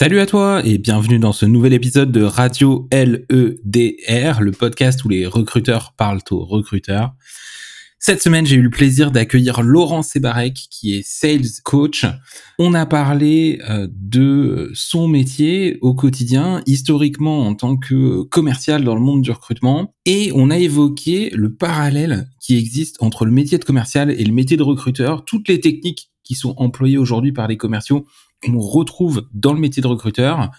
Salut à toi et bienvenue dans ce nouvel épisode de Radio LEDR, le podcast où les recruteurs parlent aux recruteurs. Cette semaine, j'ai eu le plaisir d'accueillir Laurent Sebarek, qui est sales coach. On a parlé euh, de son métier au quotidien, historiquement en tant que commercial dans le monde du recrutement, et on a évoqué le parallèle qui existe entre le métier de commercial et le métier de recruteur, toutes les techniques qui sont employées aujourd'hui par les commerciaux qu'on retrouve dans le métier de recruteur,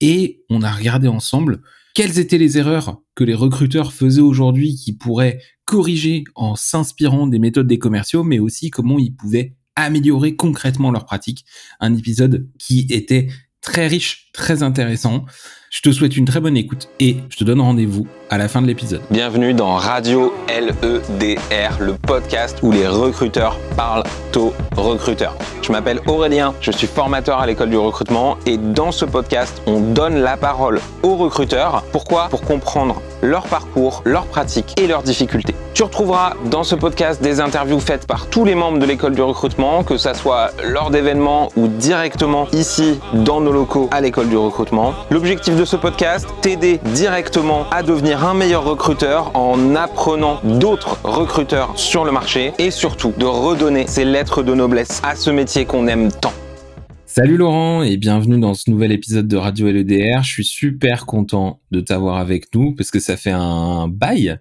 et on a regardé ensemble quelles étaient les erreurs que les recruteurs faisaient aujourd'hui qui pourraient corriger en s'inspirant des méthodes des commerciaux, mais aussi comment ils pouvaient améliorer concrètement leurs pratiques. Un épisode qui était très riche, très intéressant. Je te souhaite une très bonne écoute et je te donne rendez-vous à la fin de l'épisode. Bienvenue dans Radio LEDR, le podcast où les recruteurs parlent aux recruteurs. Je m'appelle Aurélien, je suis formateur à l'école du recrutement et dans ce podcast, on donne la parole aux recruteurs. Pourquoi? Pour comprendre leur parcours, leurs pratiques et leurs difficultés. Tu retrouveras dans ce podcast des interviews faites par tous les membres de l'école du recrutement, que ça soit lors d'événements ou directement ici dans nos locaux à l'école du recrutement. L'objectif ce podcast, t'aider directement à devenir un meilleur recruteur en apprenant d'autres recruteurs sur le marché et surtout de redonner ces lettres de noblesse à ce métier qu'on aime tant. Salut Laurent et bienvenue dans ce nouvel épisode de Radio LEDR. Je suis super content de t'avoir avec nous parce que ça fait un bail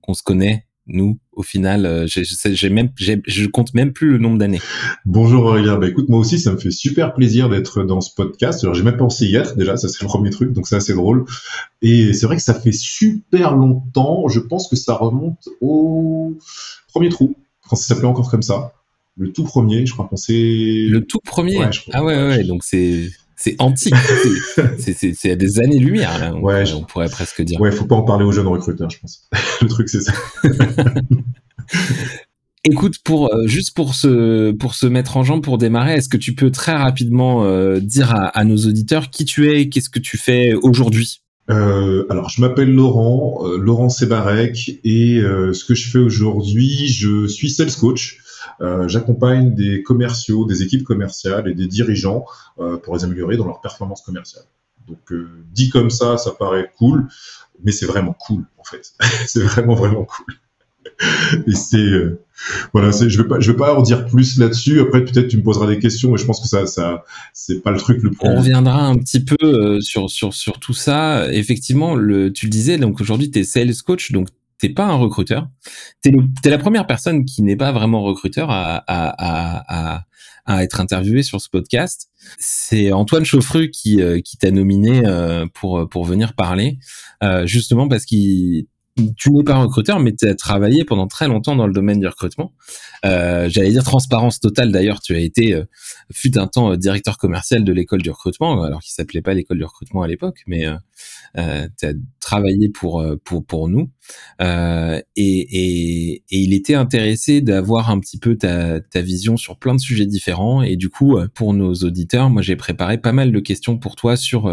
qu'on se connaît nous, au final, euh, j'ai même, je compte même plus le nombre d'années. Bonjour Aurélien, bah écoute, moi aussi, ça me fait super plaisir d'être dans ce podcast. Alors, j'ai même pensé hier, déjà, ça c'est le premier truc, donc c'est assez drôle. Et c'est vrai que ça fait super longtemps, je pense que ça remonte au premier trou, quand ça s'appelait encore comme ça. Le tout premier, je crois qu'on s'est... Le tout premier? Ah ouais, ouais, donc c'est c'est antique. c'est à des années-lumière, là. On, ouais, on pourrait presque dire. Ouais, faut pas en parler aux jeunes recruteurs, je pense. Le truc, c'est ça. Écoute, pour euh, juste pour se pour se mettre en jambe pour démarrer, est-ce que tu peux très rapidement euh, dire à, nos auditeurs qui tu es, qu'est-ce que tu fais aujourd'hui? Euh, alors, je m'appelle Laurent, Laurent Sebarek, et ce que je fais aujourd'hui, je suis sales coach. Euh, j'accompagne des commerciaux, des équipes commerciales et des dirigeants euh, pour les améliorer dans leur performance commerciale. Donc euh, dit comme ça, ça paraît cool, mais c'est vraiment cool en fait. c'est vraiment vraiment cool. Et c'est voilà, je vais vais pas en dire plus là-dessus. Après, peut-être tu me poseras des questions, mais je pense que ça, ça, c'est pas le truc le plus. On reviendra un petit peu sur sur sur tout ça. Effectivement, tu le disais, donc aujourd'hui tu es sales coach, donc t'es pas un recruteur. T'es, es la première personne qui n'est pas vraiment recruteur à, à, à, à, être interviewé sur ce podcast. C'est Antoine Chauffru qui, euh, qui t'a nominé euh, pour, pour venir parler, euh, justement parce qu'il tu n'es pas recruteur, mais tu as travaillé pendant très longtemps dans le domaine du recrutement. Euh, J'allais dire transparence totale. D'ailleurs, tu as été, euh, fut un temps, euh, directeur commercial de l'école du recrutement, alors qu'il s'appelait pas l'école du recrutement à l'époque, mais euh, euh tu as travaillé pour pour pour nous. Et, et, et, il était intéressé d'avoir un petit peu ta, ta vision sur plein de sujets différents. Et du coup, pour nos auditeurs, moi j'ai préparé pas mal de questions pour toi sur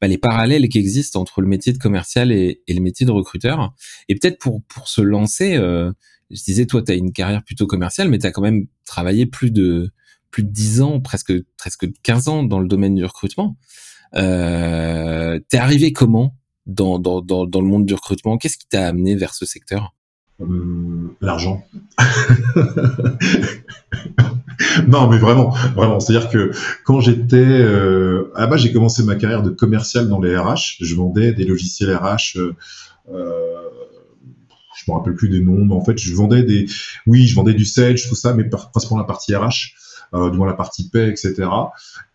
bah, les parallèles qui existent entre le métier de commercial et, le métier de recruteur. Et peut-être pour, pour se lancer, euh, je disais, toi, tu as une carrière plutôt commerciale, mais tu as quand même travaillé plus de, plus de 10 ans, presque, presque 15 ans dans le domaine du recrutement. Euh, T'es arrivé comment dans, dans, dans, dans, le monde du recrutement Qu'est-ce qui t'a amené vers ce secteur? Euh, L'argent. non, mais vraiment, vraiment. C'est-à-dire que quand j'étais, euh, à bas, j'ai commencé ma carrière de commercial dans les RH. Je vendais des logiciels RH. Euh, euh, je me rappelle plus des noms, mais en fait, je vendais des, oui, je vendais du Sage, tout ça, mais principalement la partie RH, euh, du moins la partie paie, etc.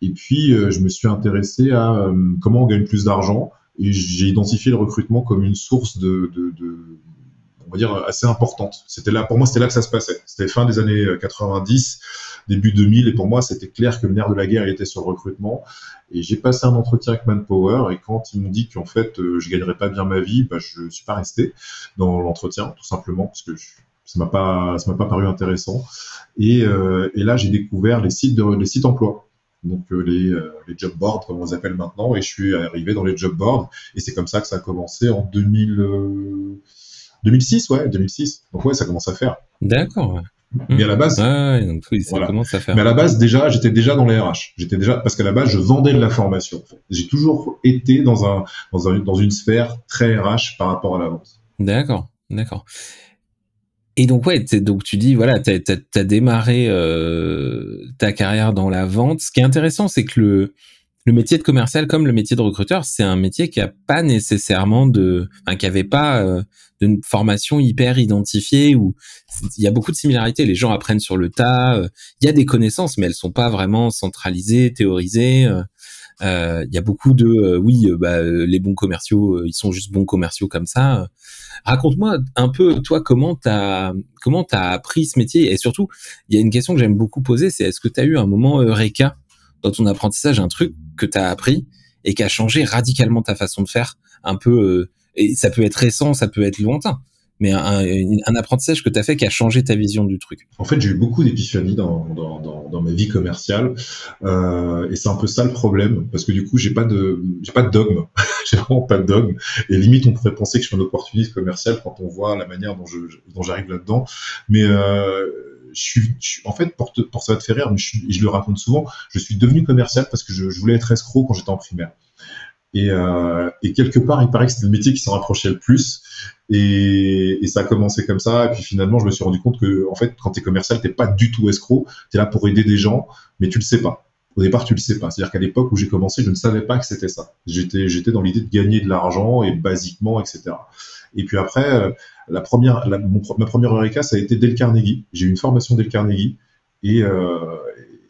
Et puis, euh, je me suis intéressé à euh, comment on gagne plus d'argent, et j'ai identifié le recrutement comme une source de, on va dire assez importante. C'était là, pour moi, c'était là que ça se passait. C'était fin des années 90 début 2000, et pour moi, c'était clair que le nerf de la guerre était sur le recrutement. Et j'ai passé un entretien avec Manpower, et quand ils m'ont dit qu'en fait, euh, je gagnerais pas bien ma vie, bah, je suis pas resté dans l'entretien, tout simplement, parce que ça m'a pas, ça m'a pas paru intéressant. Et, euh, et là, j'ai découvert les sites de, les sites emploi donc euh, les, les job boards comme on les appelle maintenant et je suis arrivé dans les job boards et c'est comme ça que ça a commencé en 2000 2006 ouais 2006 donc ouais ça commence à faire d'accord Mais à la base, ouais, donc oui, ça commence à faire. Mais à la base, déjà, j'étais déjà dans les RH. J'étais déjà parce qu'à la base, je vendais de la formation. J'ai toujours été dans un, dans un dans une sphère très RH par rapport à la vente. D'accord, d'accord. Et donc ouais, tu dis voilà, t'as as, démarré euh, ta carrière dans la vente. Ce qui est intéressant, c'est que le le métier de commercial comme le métier de recruteur, c'est un métier qui a pas nécessairement de, enfin, qui avait pas euh, formation hyper identifiée où il y a beaucoup de similarités. Les gens apprennent sur le tas. Euh, il y a des connaissances, mais elles sont pas vraiment centralisées, théorisées. Euh, euh il y a beaucoup de, oui, bah, les bons commerciaux, ils sont juste bons commerciaux comme ça. Raconte-moi un peu, toi, comment t'as comment t'as appris ce métier? Et surtout, il y a une question que j'aime beaucoup poser, c'est est-ce que tu as eu un moment eureka dans ton apprentissage, un truc que tu as appris et qui a changé radicalement ta façon de faire, un peu, euh, et ça peut être récent, ça peut être lointain, mais un, un apprentissage que tu as fait qui a changé ta vision du truc. En fait, j'ai eu beaucoup d'épiphanies dans, dans, dans, dans, ma vie commerciale, euh, et c'est un peu ça le problème, parce que du coup, j'ai pas de, j'ai pas de dogme, j'ai vraiment pas de dogme, et limite, on pourrait penser que je suis un opportuniste commercial quand on voit la manière dont je, dont j'arrive là-dedans, mais euh, je suis, en fait, pour, pour ça va te faire rire, mais je, je, le raconte souvent, je suis devenu commercial parce que je, je voulais être escroc quand j'étais en primaire. Et, euh, et, quelque part, il paraît que c'était le métier qui s'en rapprochait le plus. Et, et, ça a commencé comme ça. Et puis finalement, je me suis rendu compte que, en fait, quand tu es commercial, t'es pas du tout escroc. Tu es là pour aider des gens, mais tu le sais pas. Au départ, tu le sais pas. C'est-à-dire qu'à l'époque où j'ai commencé, je ne savais pas que c'était ça. J'étais, j'étais dans l'idée de gagner de l'argent et basiquement, etc. Et puis après, euh, la première, la, mon, ma première Eureka, ça a été Dale Carnegie. J'ai eu une formation Dale Carnegie et, euh,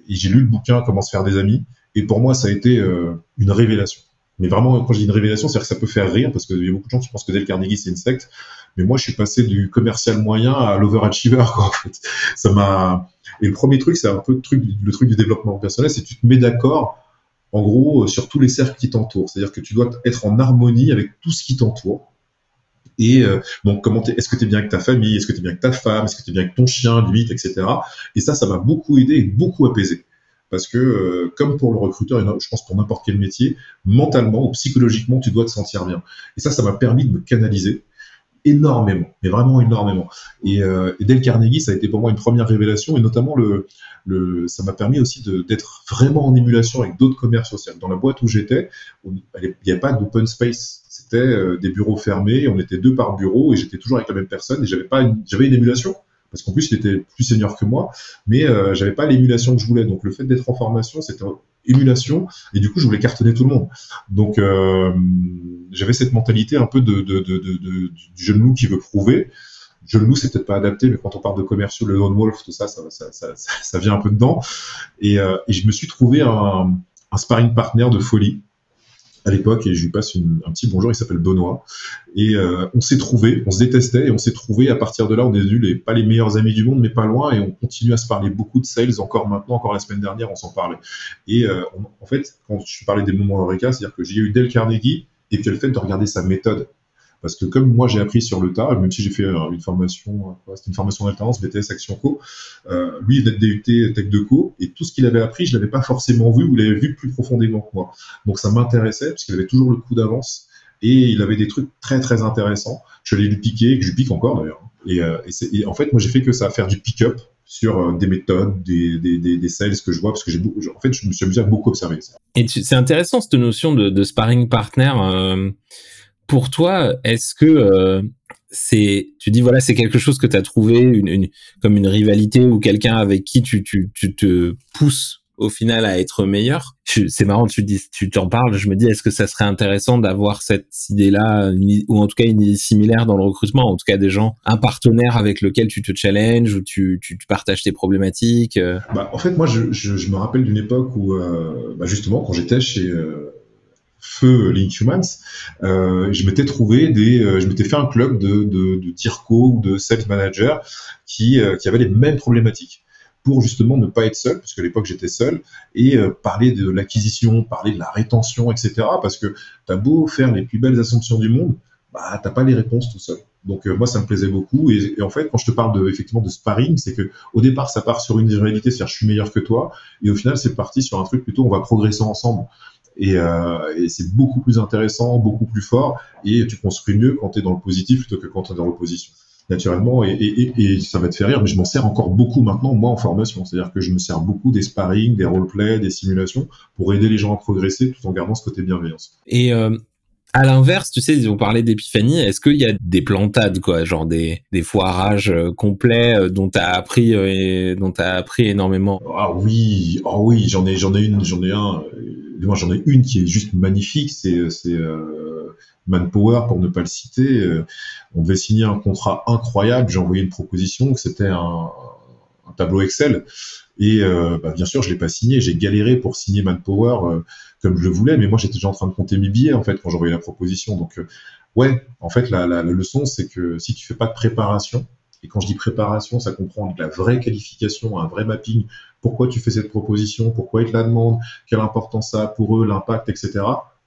et j'ai lu le bouquin Comment se faire des amis. Et pour moi, ça a été euh, une révélation. Mais vraiment, quand je dis une révélation, c'est-à-dire que ça peut faire rire parce qu'il y a beaucoup de gens qui pensent que Dale Carnegie c'est une secte. Mais moi, je suis passé du commercial moyen à l'overachiever. En fait. Ça m'a. Et le premier truc, c'est un peu le truc, le truc du développement personnel, c'est que tu te mets d'accord, en gros, sur tous les cercles qui t'entourent. C'est-à-dire que tu dois être en harmonie avec tout ce qui t'entoure. Et euh, donc, comment est-ce que tu es bien avec ta famille? Est-ce que tu es bien avec ta femme? Est-ce que tu es bien avec ton chien, limite, etc. Et ça, ça m'a beaucoup aidé et beaucoup apaisé. Parce que, euh, comme pour le recruteur, je pense pour n'importe quel métier, mentalement ou psychologiquement, tu dois te sentir bien. Et ça, ça m'a permis de me canaliser énormément, mais vraiment énormément. Et, euh, et Dale Carnegie, ça a été pour moi une première révélation, et notamment le, le ça m'a permis aussi d'être vraiment en émulation avec d'autres commerces sociaux. Dans la boîte où j'étais, il n'y avait pas d'open space c'était euh, des bureaux fermés, on était deux par bureau et j'étais toujours avec la même personne et j'avais pas j'avais une émulation parce qu'en plus il était plus senior que moi, mais euh, j'avais pas l'émulation que je voulais. Donc le fait d'être en formation, c'était émulation et du coup je voulais cartonner tout le monde. Donc euh, j'avais cette mentalité un peu de, du jeune loup qui veut prouver. Jeune loup, c'est peut-être pas adapté, mais quand on parle de commerciaux, le lone wolf, tout ça, ça, vient un peu dedans. Et, euh, et je me suis trouvé un, un sparring partner de folie à l'époque et je lui passe un petit bonjour, il s'appelle Benoît. Et euh, on s'est trouvé, on se détestait et on s'est trouvé à partir de là, on est devenus pas les meilleurs amis du monde, mais pas loin et on continue à se parler beaucoup de sales encore maintenant, encore la semaine dernière, on s'en parlait. Et euh, en fait, quand je parlais des moments Eureka, c'est-à-dire que j'ai eu Dale Carnegie et puis le fait de regarder sa méthode parce que comme moi j'ai appris sur le tas, même si j'ai fait euh, une formation, euh, c'était une formation d'alternance BTS Action Co, euh, lui il est DUT Tech de Co, et tout ce qu'il avait appris, je l'avais pas forcément vu ou l'avais vu plus profondément que moi. Donc ça m'intéressait parce qu'il avait toujours le coup d'avance et il avait des trucs très très intéressants. Je l'ai lui piquer, que je pique encore d'ailleurs. Et, en fait, moi j'ai fait que ça, faire du pick-up sur des méthodes, des, des, des, des, sales que je vois, parce que j'ai en fait, je me suis amusé à beaucoup observer ça. Et c'est intéressant cette notion de, sparring partner. Pour toi, est-ce que euh, c'est, tu dis voilà, c'est quelque chose que tu as trouvé comme une rivalité ou quelqu'un avec qui tu, tu, tu te pousses au final à être meilleur? C'est marrant, tu dis, tu t'en parles. Je me dis, est-ce que ça serait intéressant d'avoir cette idée-là, ou en tout cas une idée similaire dans le recrutement, en tout cas des gens, un partenaire avec lequel tu te challenges ou tu, tu, partages tes problématiques. Euh? Bah, en fait, moi, je, je, me rappelle d'une époque où, euh, bah, justement, quand j'étais chez feu Linkhumans, euh, je m'étais trouvé des, euh, je m'étais fait un club de, de, TIRCO ou de sales manager qui, euh, qui avaient les mêmes problématiques pour justement ne pas être seul, parce qu'à l'époque j'étais seul, et euh, parler de l'acquisition, parler de la rétention, etc. Parce que t'as beau faire les plus belles assumptions du monde, bah t'as pas les réponses tout seul. Donc moi ça me plaisait beaucoup et, et, en fait quand je te parle de effectivement de sparring, c'est que au départ ça part sur une réalité, c'est-à-dire je suis meilleur que toi, et au final c'est parti sur un truc plutôt on va progresser ensemble. Et, euh, et c'est beaucoup plus intéressant, beaucoup plus fort, et tu construis mieux quand tu es dans le positif plutôt que quand tu es dans l'opposition. naturellement, et, et, et, ça va te faire rire, mais je m'en sers encore beaucoup maintenant, moi, en formation. C'est-à-dire que je me sers beaucoup des sparring, des roleplay, des simulations, pour aider les gens à progresser tout en gardant ce côté bienveillance. Et euh, à l'inverse, tu sais, ils ont parlé d'épiphanie. Est-ce qu'il y a des plantades, quoi, genre des, des foirages euh, complets dont t'as appris et dont t'as appris énormément? Ah oui, ah oui, j'en ai, j'en ai une, j'en ai un. Moi, j'en ai une qui est juste magnifique. C'est, c'est Manpower, pour ne pas le citer, euh, on devait signer un contrat incroyable. J'ai envoyé une proposition, c'était un, tableau Excel. Et euh, bah, bien sûr, je l'ai pas signé. J'ai galéré pour signer Manpower euh, comme je le voulais, mais moi j'étais déjà en train de compter mes billets en fait quand envoyé la proposition. Donc ouais, en fait la, leçon c'est que si tu fais pas de préparation, et quand je dis préparation, ça comprend de la vraie qualification, un vrai mapping. Pourquoi tu fais cette proposition? Pourquoi ils te la demandent? Quelle importance ça a pour eux, l'impact, etc.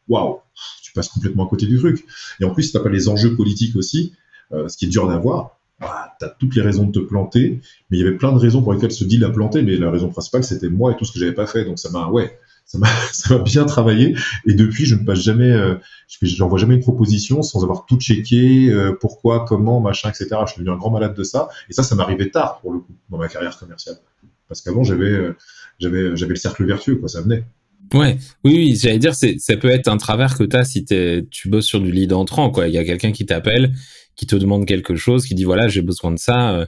Waouh tu passes complètement à côté du truc. Et en plus, si t'as pas les enjeux politiques aussi, euh, ce qui est dur d'avoir, bah, tu as toutes les raisons de te planter, mais il y avait plein de raisons pour lesquelles ce deal a planté, mais la raison principale, c'était moi et tout ce que j'avais pas fait. Donc ça m'a, ouais, ça m'a, bien travaillé. Et depuis, je ne passe jamais, euh, j'envoie jamais une proposition sans avoir tout checké, euh, pourquoi, comment, machin, etc. Je suis devenu un grand malade de ça. Et ça, ça m'arrivait tard pour le coup dans ma carrière commerciale, parce qu'avant j'avais, euh, j'avais, j'avais le cercle vertueux, quoi, ça venait. Ouais, oui, oui, j'allais dire, ça peut être un travers que tu as si tu bosses sur du lead entrant, quoi. Il y a quelqu'un qui t'appelle, qui te demande quelque chose, qui dit voilà, j'ai besoin de ça.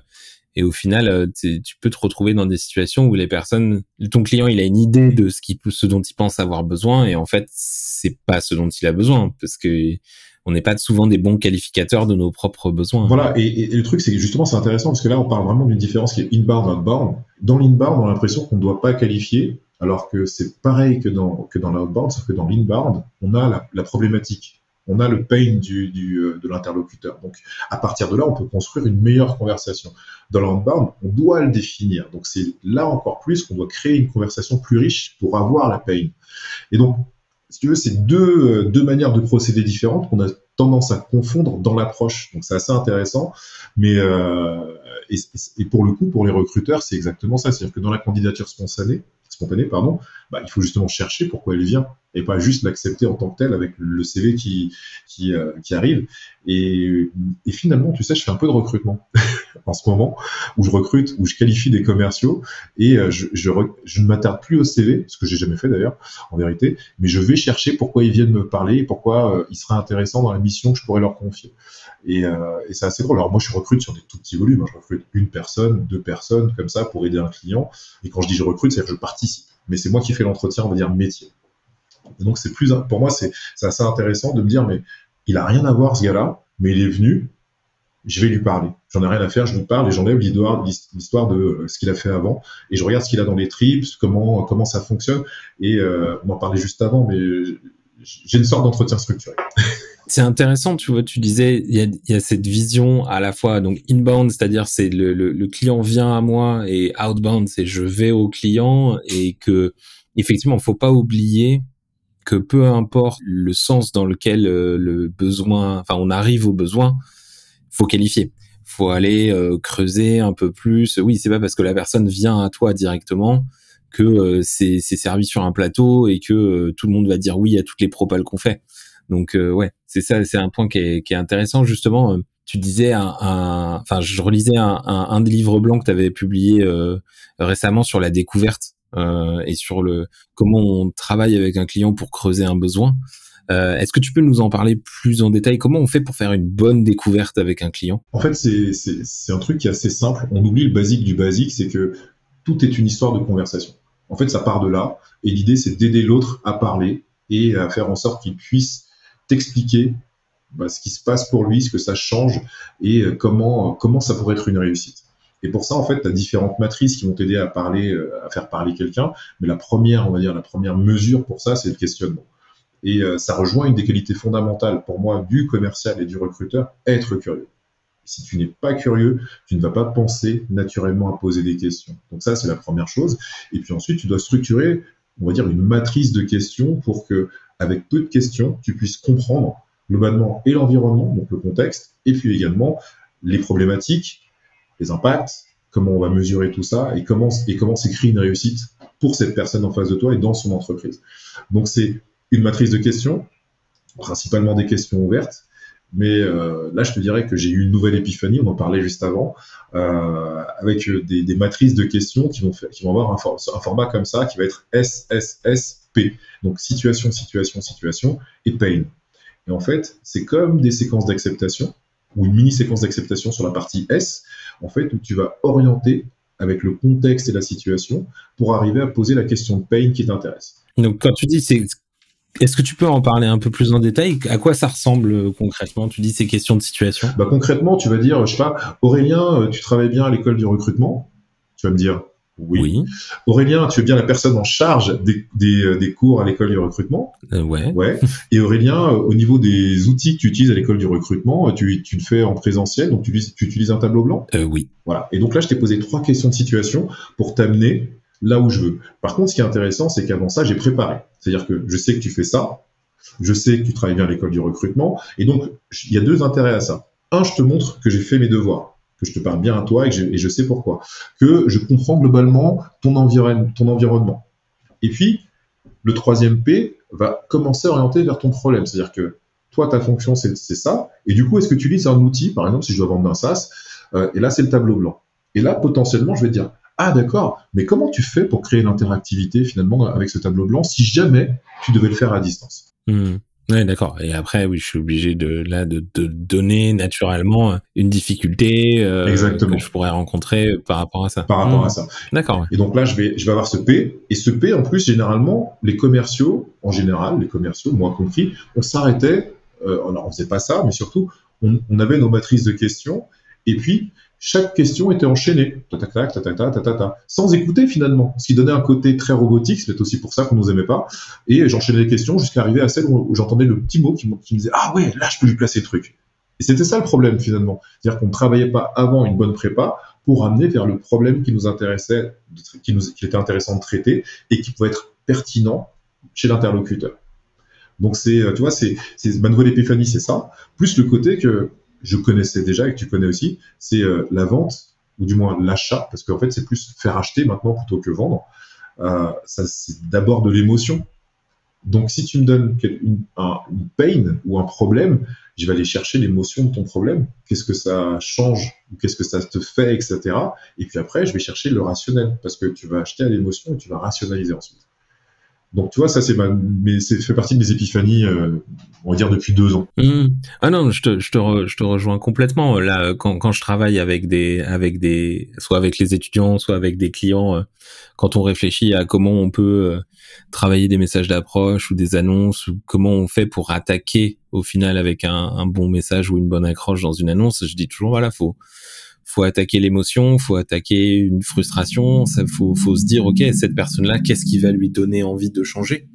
Et au final, euh, tu peux te retrouver dans des situations où les personnes, ton client, il a une idée de ce dont il pense avoir besoin, et en fait, c'est pas ce dont il a besoin, parce que on n'est pas souvent des bons qualificateurs de nos propres besoins. Voilà, et, le truc, c'est que justement, c'est intéressant, parce que là, on parle vraiment d'une différence qui est inbound, outbound. Dans l'inbound, on a l'impression qu'on ne doit pas qualifier, alors que c'est pareil que dans, que dans l'outbound, sauf que dans l'inbound, on a la, problématique, on a le pain du, euh, de l'interlocuteur. Donc, à partir de là, on peut construire une meilleure conversation. Dans l'outbound, on doit le définir. Donc, c'est là encore plus qu'on doit créer une conversation plus riche pour avoir la pain. Et donc, si tu veux, c'est deux, euh, deux manières de procéder différentes qu'on a tendance à confondre dans l'approche. Donc, c'est assez intéressant. Mais, euh, et, et, pour le coup, pour les recruteurs, c'est exactement ça. C'est-à-dire que dans la candidature spontanée, spontanée, pardon, bah, il faut justement chercher pourquoi elle vient et pas juste l'accepter en tant que tel avec le CV qui qui, euh, qui arrive. Et, et, finalement, tu sais, je fais un peu de recrutement en ce moment où je recrute, où je qualifie des commerciaux et euh, je, je, je ne m'attarde plus au CV, ce que j'ai jamais fait d'ailleurs, en vérité, mais je vais chercher pourquoi ils viennent me parler et pourquoi euh, ils seraient intéressants dans la mission que je pourrais leur confier. Et, euh, et c'est assez drôle. Alors moi, je recrute sur des tout petits volumes. Hein. Je recrute une personne, deux personnes, comme ça, pour aider un client. Et quand je dis je recrute, c'est que je participe. Mais c'est moi qui fais l'entretien, on va dire métier. Et donc c'est plus, pour moi, c'est assez intéressant de me dire, mais il a rien à voir ce gars-là, mais il est venu, je vais lui parler. J'en ai rien à faire, je lui parle et j'enlève l'histoire de euh, ce qu'il a fait avant et je regarde ce qu'il a dans les trips, comment comment ça fonctionne. Et euh, on en parlait juste avant, mais j'ai une sorte d'entretien structuré. C'est intéressant, tu vois, tu disais, il y a, y a, cette vision à la fois, donc inbound, c'est-à-dire c'est le, le, le, client vient à moi, et outbound, c'est je vais au client, et que, effectivement, faut pas oublier que peu importe le sens dans lequel euh, le besoin, enfin, on arrive au besoin, faut qualifier. Faut aller euh, creuser un peu plus. Oui, c'est pas parce que la personne vient à toi directement que euh, c'est servi sur un plateau et que tout le monde va dire oui à toutes les propales qu'on fait. Donc euh, ouais, c'est ça, c'est un point qui est, intéressant justement. Euh, tu disais un, enfin je relisais un, des livres blancs que tu avais publié euh, récemment sur la découverte et sur le comment on travaille avec un client pour creuser un besoin. Est-ce que tu peux nous en parler plus en détail? Comment on fait pour faire une bonne découverte avec un client? En fait, c'est un truc qui est assez simple. On oublie le basique du basique, c'est que tout est une histoire de conversation. En fait, ça part de là. Et l'idée, c'est d'aider l'autre à parler et à faire en sorte qu'il puisse t'expliquer bah, ce qui se passe pour lui, ce que ça change et euh, comment, comment ça pourrait être une réussite. Et pour ça, en fait, tu as différentes matrices qui vont t'aider à parler, euh, à faire parler quelqu'un. Mais la première, on va dire, la première mesure pour ça, c'est le questionnement. Et euh, ça rejoint une des qualités fondamentales pour moi du commercial et du recruteur, être curieux. Si tu n'es pas curieux, tu ne vas pas penser naturellement à poser des questions. Donc ça, c'est la première chose. Et puis ensuite, tu dois structurer, on va dire, une matrice de questions pour que avec peu de questions, tu puisses comprendre globalement et l'environnement, donc le contexte, et puis également les problématiques, les impacts, comment on va mesurer tout ça et comment s'écrit une réussite pour cette personne en face de toi et dans son entreprise. Donc c'est une matrice de questions, principalement des questions ouvertes, Mais euh, là, je te dirais que j'ai eu une nouvelle épiphanie, on en parlait juste avant, euh, avec des, des, matrices de questions qui vont, avoir un, for un, format comme ça, qui va être SSSP. Donc situation, situation, situation et pain. Et en fait, c'est comme des séquences d'acceptation, ou une mini-séquence d'acceptation sur la partie S, en fait, où tu vas orienter avec le contexte et la situation pour arriver à poser la question de pain qui t'intéresse. Donc quand tu dis c'est est-ce que tu peux en parler un peu plus en détail? À quoi ça ressemble euh, concrètement? Tu dis ces questions de situation bah, Concrètement, tu vas dire, je sais pas, Aurélien, euh, tu travailles bien à l'école du recrutement? Tu vas me dire oui. Aurélien, tu es bien la personne en charge des, des, euh, des cours à l'école du recrutement Ouais. Ouais. Et Aurélien, au niveau des outils que tu utilises à l'école du recrutement, tu, tu le fais en présentiel, donc tu, tu utilises un tableau blanc? Euh, Oui. Voilà. Et donc là, je t'ai posé trois questions de situation pour t'amener là où je veux. Par contre, ce qui est intéressant, c'est qu'avant ça, j'ai préparé. C'est-à-dire que je sais que tu fais ça, je sais que tu travailles bien à l'école du recrutement, et donc il y a deux intérêts à ça. Un, je te montre que j'ai fait mes devoirs, que je te parle bien à toi et, que je sais pourquoi, que je comprends globalement ton, environ, ton environnement. Et puis, le troisième P va commencer à orienter vers ton problème, c'est-à-dire que toi, ta fonction, c'est ça, et du coup, est-ce que tu utilises un outil, par exemple, si je dois vendre un SaaS, euh, et là, c'est le tableau blanc. Et là, potentiellement, je vais te dire, ah d'accord, mais comment tu fais pour créer l'interactivité finalement avec ce tableau blanc si jamais tu devais le faire à distance? Mmh. Oui, d'accord. Et après, oui, je suis obligé de là de, de donner naturellement une difficulté euh, que je pourrais rencontrer par rapport à ça. Par rapport à mmh. ça. D'accord. Et donc là, je vais je vais avoir ce P et ce P en plus généralement les commerciaux en général, les commerciaux, moi compris, on s'arrêtait. Euh, on faisait pas ça, mais surtout on, on avait nos matrices de questions et puis chaque question était enchaînée, sans écouter finalement, ce qui donnait un côté très robotique, c'est aussi pour ça qu'on nous aimait pas, et j'enchaînais les questions jusqu'à arriver à celle où, j'entendais le petit mot qui, me disait « Ah ouais, là je peux lui placer le truc ». Et c'était ça le problème finalement, c'est-à-dire qu'on ne travaillait pas avant une bonne prépa pour amener vers le problème qui nous intéressait, qui, nous, était intéressant de traiter et qui pouvait être pertinent chez l'interlocuteur. Donc c'est, tu vois, c'est ma nouvelle épiphanie, c'est ça, plus le côté que je connaissais déjà et que tu connais aussi, c'est euh, la vente, ou du moins l'achat, parce qu'en fait, c'est plus faire acheter maintenant plutôt que vendre. Euh, c'est d'abord de l'émotion. Donc, si tu me donnes une, un, une pain ou un problème, je vais aller chercher l'émotion de ton problème. Qu'est-ce que ça change ou qu'est-ce que ça te fait, etc. Et puis après, je vais chercher le rationnel parce que tu vas acheter à l'émotion et tu vas rationaliser ensuite. Donc tu vois, ça c'est ma, mais c'est fait partie de mes épiphanies, euh, on va dire depuis deux ans. Mmh. Ah non, je te, je te, je te rejoins complètement. Là, quand, quand je travaille avec des, avec des, soit avec les étudiants, soit avec des clients, euh, quand on réfléchit à comment on peut euh, travailler des messages d'approche ou des annonces, comment on fait pour attaquer au final avec un, un bon message ou une bonne accroche dans une annonce, je dis toujours voilà, faut faut attaquer l'émotion, faut attaquer une frustration, ça faut, faut se dire ok cette personne là qu'est-ce qui va lui donner envie de changer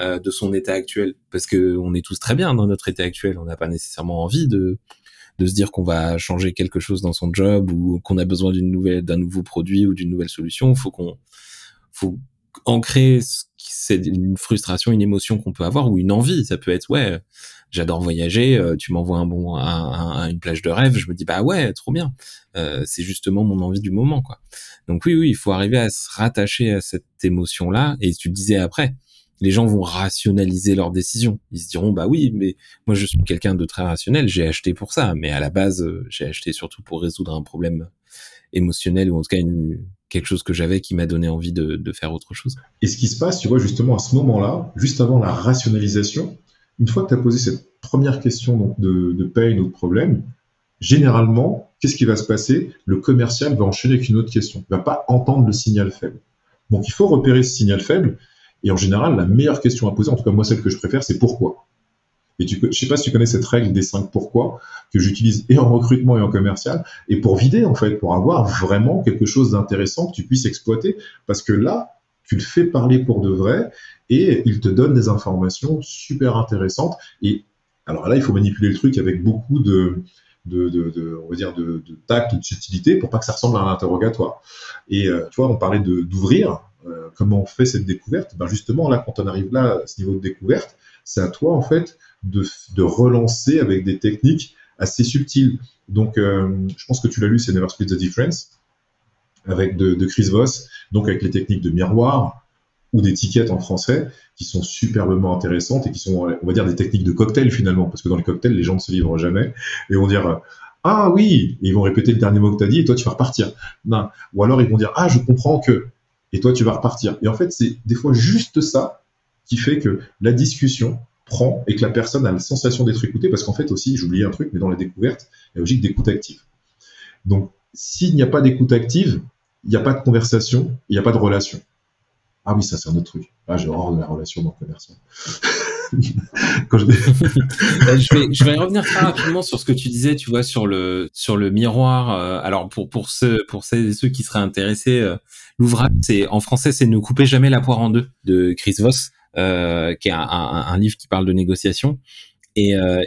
euh, de son état actuel? Parce que on est tous très bien dans notre état actuel, on n'a pas nécessairement envie de de se dire qu'on va changer quelque chose dans son job ou qu'on a besoin d'une nouvelle d'un nouveau produit ou d'une nouvelle solution, faut qu'on faut ancrer c'est une frustration, une émotion qu'on peut avoir ou une envie, ça peut être ouais j'adore voyager, euh, tu m'envoies un bon, un, une plage de rêve, je me dis bah ouais, trop bien. Euh, c'est justement mon envie du moment, quoi. Donc oui, oui, il faut arriver à se rattacher à cette émotion-là. Et tu le disais après, les gens vont rationaliser leurs décisions. Ils se diront bah oui, mais moi je suis quelqu'un de très rationnel, j'ai acheté pour ça, mais à la base euh, j'ai acheté surtout pour résoudre un problème émotionnel ou en tout cas une, quelque chose que j'avais qui m'a donné envie de, faire autre chose. Et ce qui se passe, tu vois, justement à ce moment-là, juste avant la rationalisation, une fois que tu as posé cette première question de, de pain ou de problème, généralement, qu'est-ce qui va se passer? Le commercial va enchaîner avec une autre question. Il va pas entendre le signal faible. Donc, il faut repérer ce signal faible. Et en général, la meilleure question à poser, en tout cas moi celle que je préfère, c'est pourquoi? Et tu, je sais pas si tu connais cette règle des cinq pourquoi que j'utilise et en recrutement et en commercial, et pour vider en fait, pour avoir vraiment quelque chose d'intéressant que tu puisses exploiter, parce que là, tu le fais parler pour de vrai, et il te donne des informations super intéressantes. Et alors là, il faut manipuler le truc avec beaucoup de, de, de, on va dire de, tact ou de subtilité pour pas que ça ressemble à un interrogatoire. Et euh, tu vois, on parlait d'ouvrir. Euh, comment on fait cette découverte Ben justement, là, quand on arrive là, à ce niveau de découverte, c'est à toi en fait de, de relancer avec des techniques assez subtiles. Donc, euh, je pense que tu l'as lu, c'est Never Split the Difference avec de, de Chris Voss, donc avec les techniques de miroir, ou d'étiquettes en français qui sont superbement intéressantes et qui sont, on va dire, des techniques de cocktail finalement, parce que dans les cocktails, les gens ne se livrent jamais et vont dire ah oui, ils vont répéter le dernier mot que tu as dit et toi tu vas repartir. Non. Ou alors ils vont dire ah je comprends que et toi tu vas repartir. Et en fait c'est des fois juste ça qui fait que la discussion prend et que la personne a la sensation d'être écoutée parce qu'en fait aussi j'oubliais un truc mais dans la découverte il y a logique d'écoute active. Donc s'il n'y a pas d'écoute active, il n'y a pas de conversation, il n'y a pas de relation. Ah oui, ça c'est un autre truc. Ah, j'ai horreur de la relation dans le commerce. Quand je... Ben, je, vais, revenir très rapidement sur ce que tu disais, tu vois, sur le sur le miroir. Euh, alors pour pour ceux pour ceux qui seraient intéressés, euh, l'ouvrage c'est en français c'est Ne coupez jamais la poire en deux de Chris Voss, euh, qui est un, livre qui parle de négociation. Et, euh,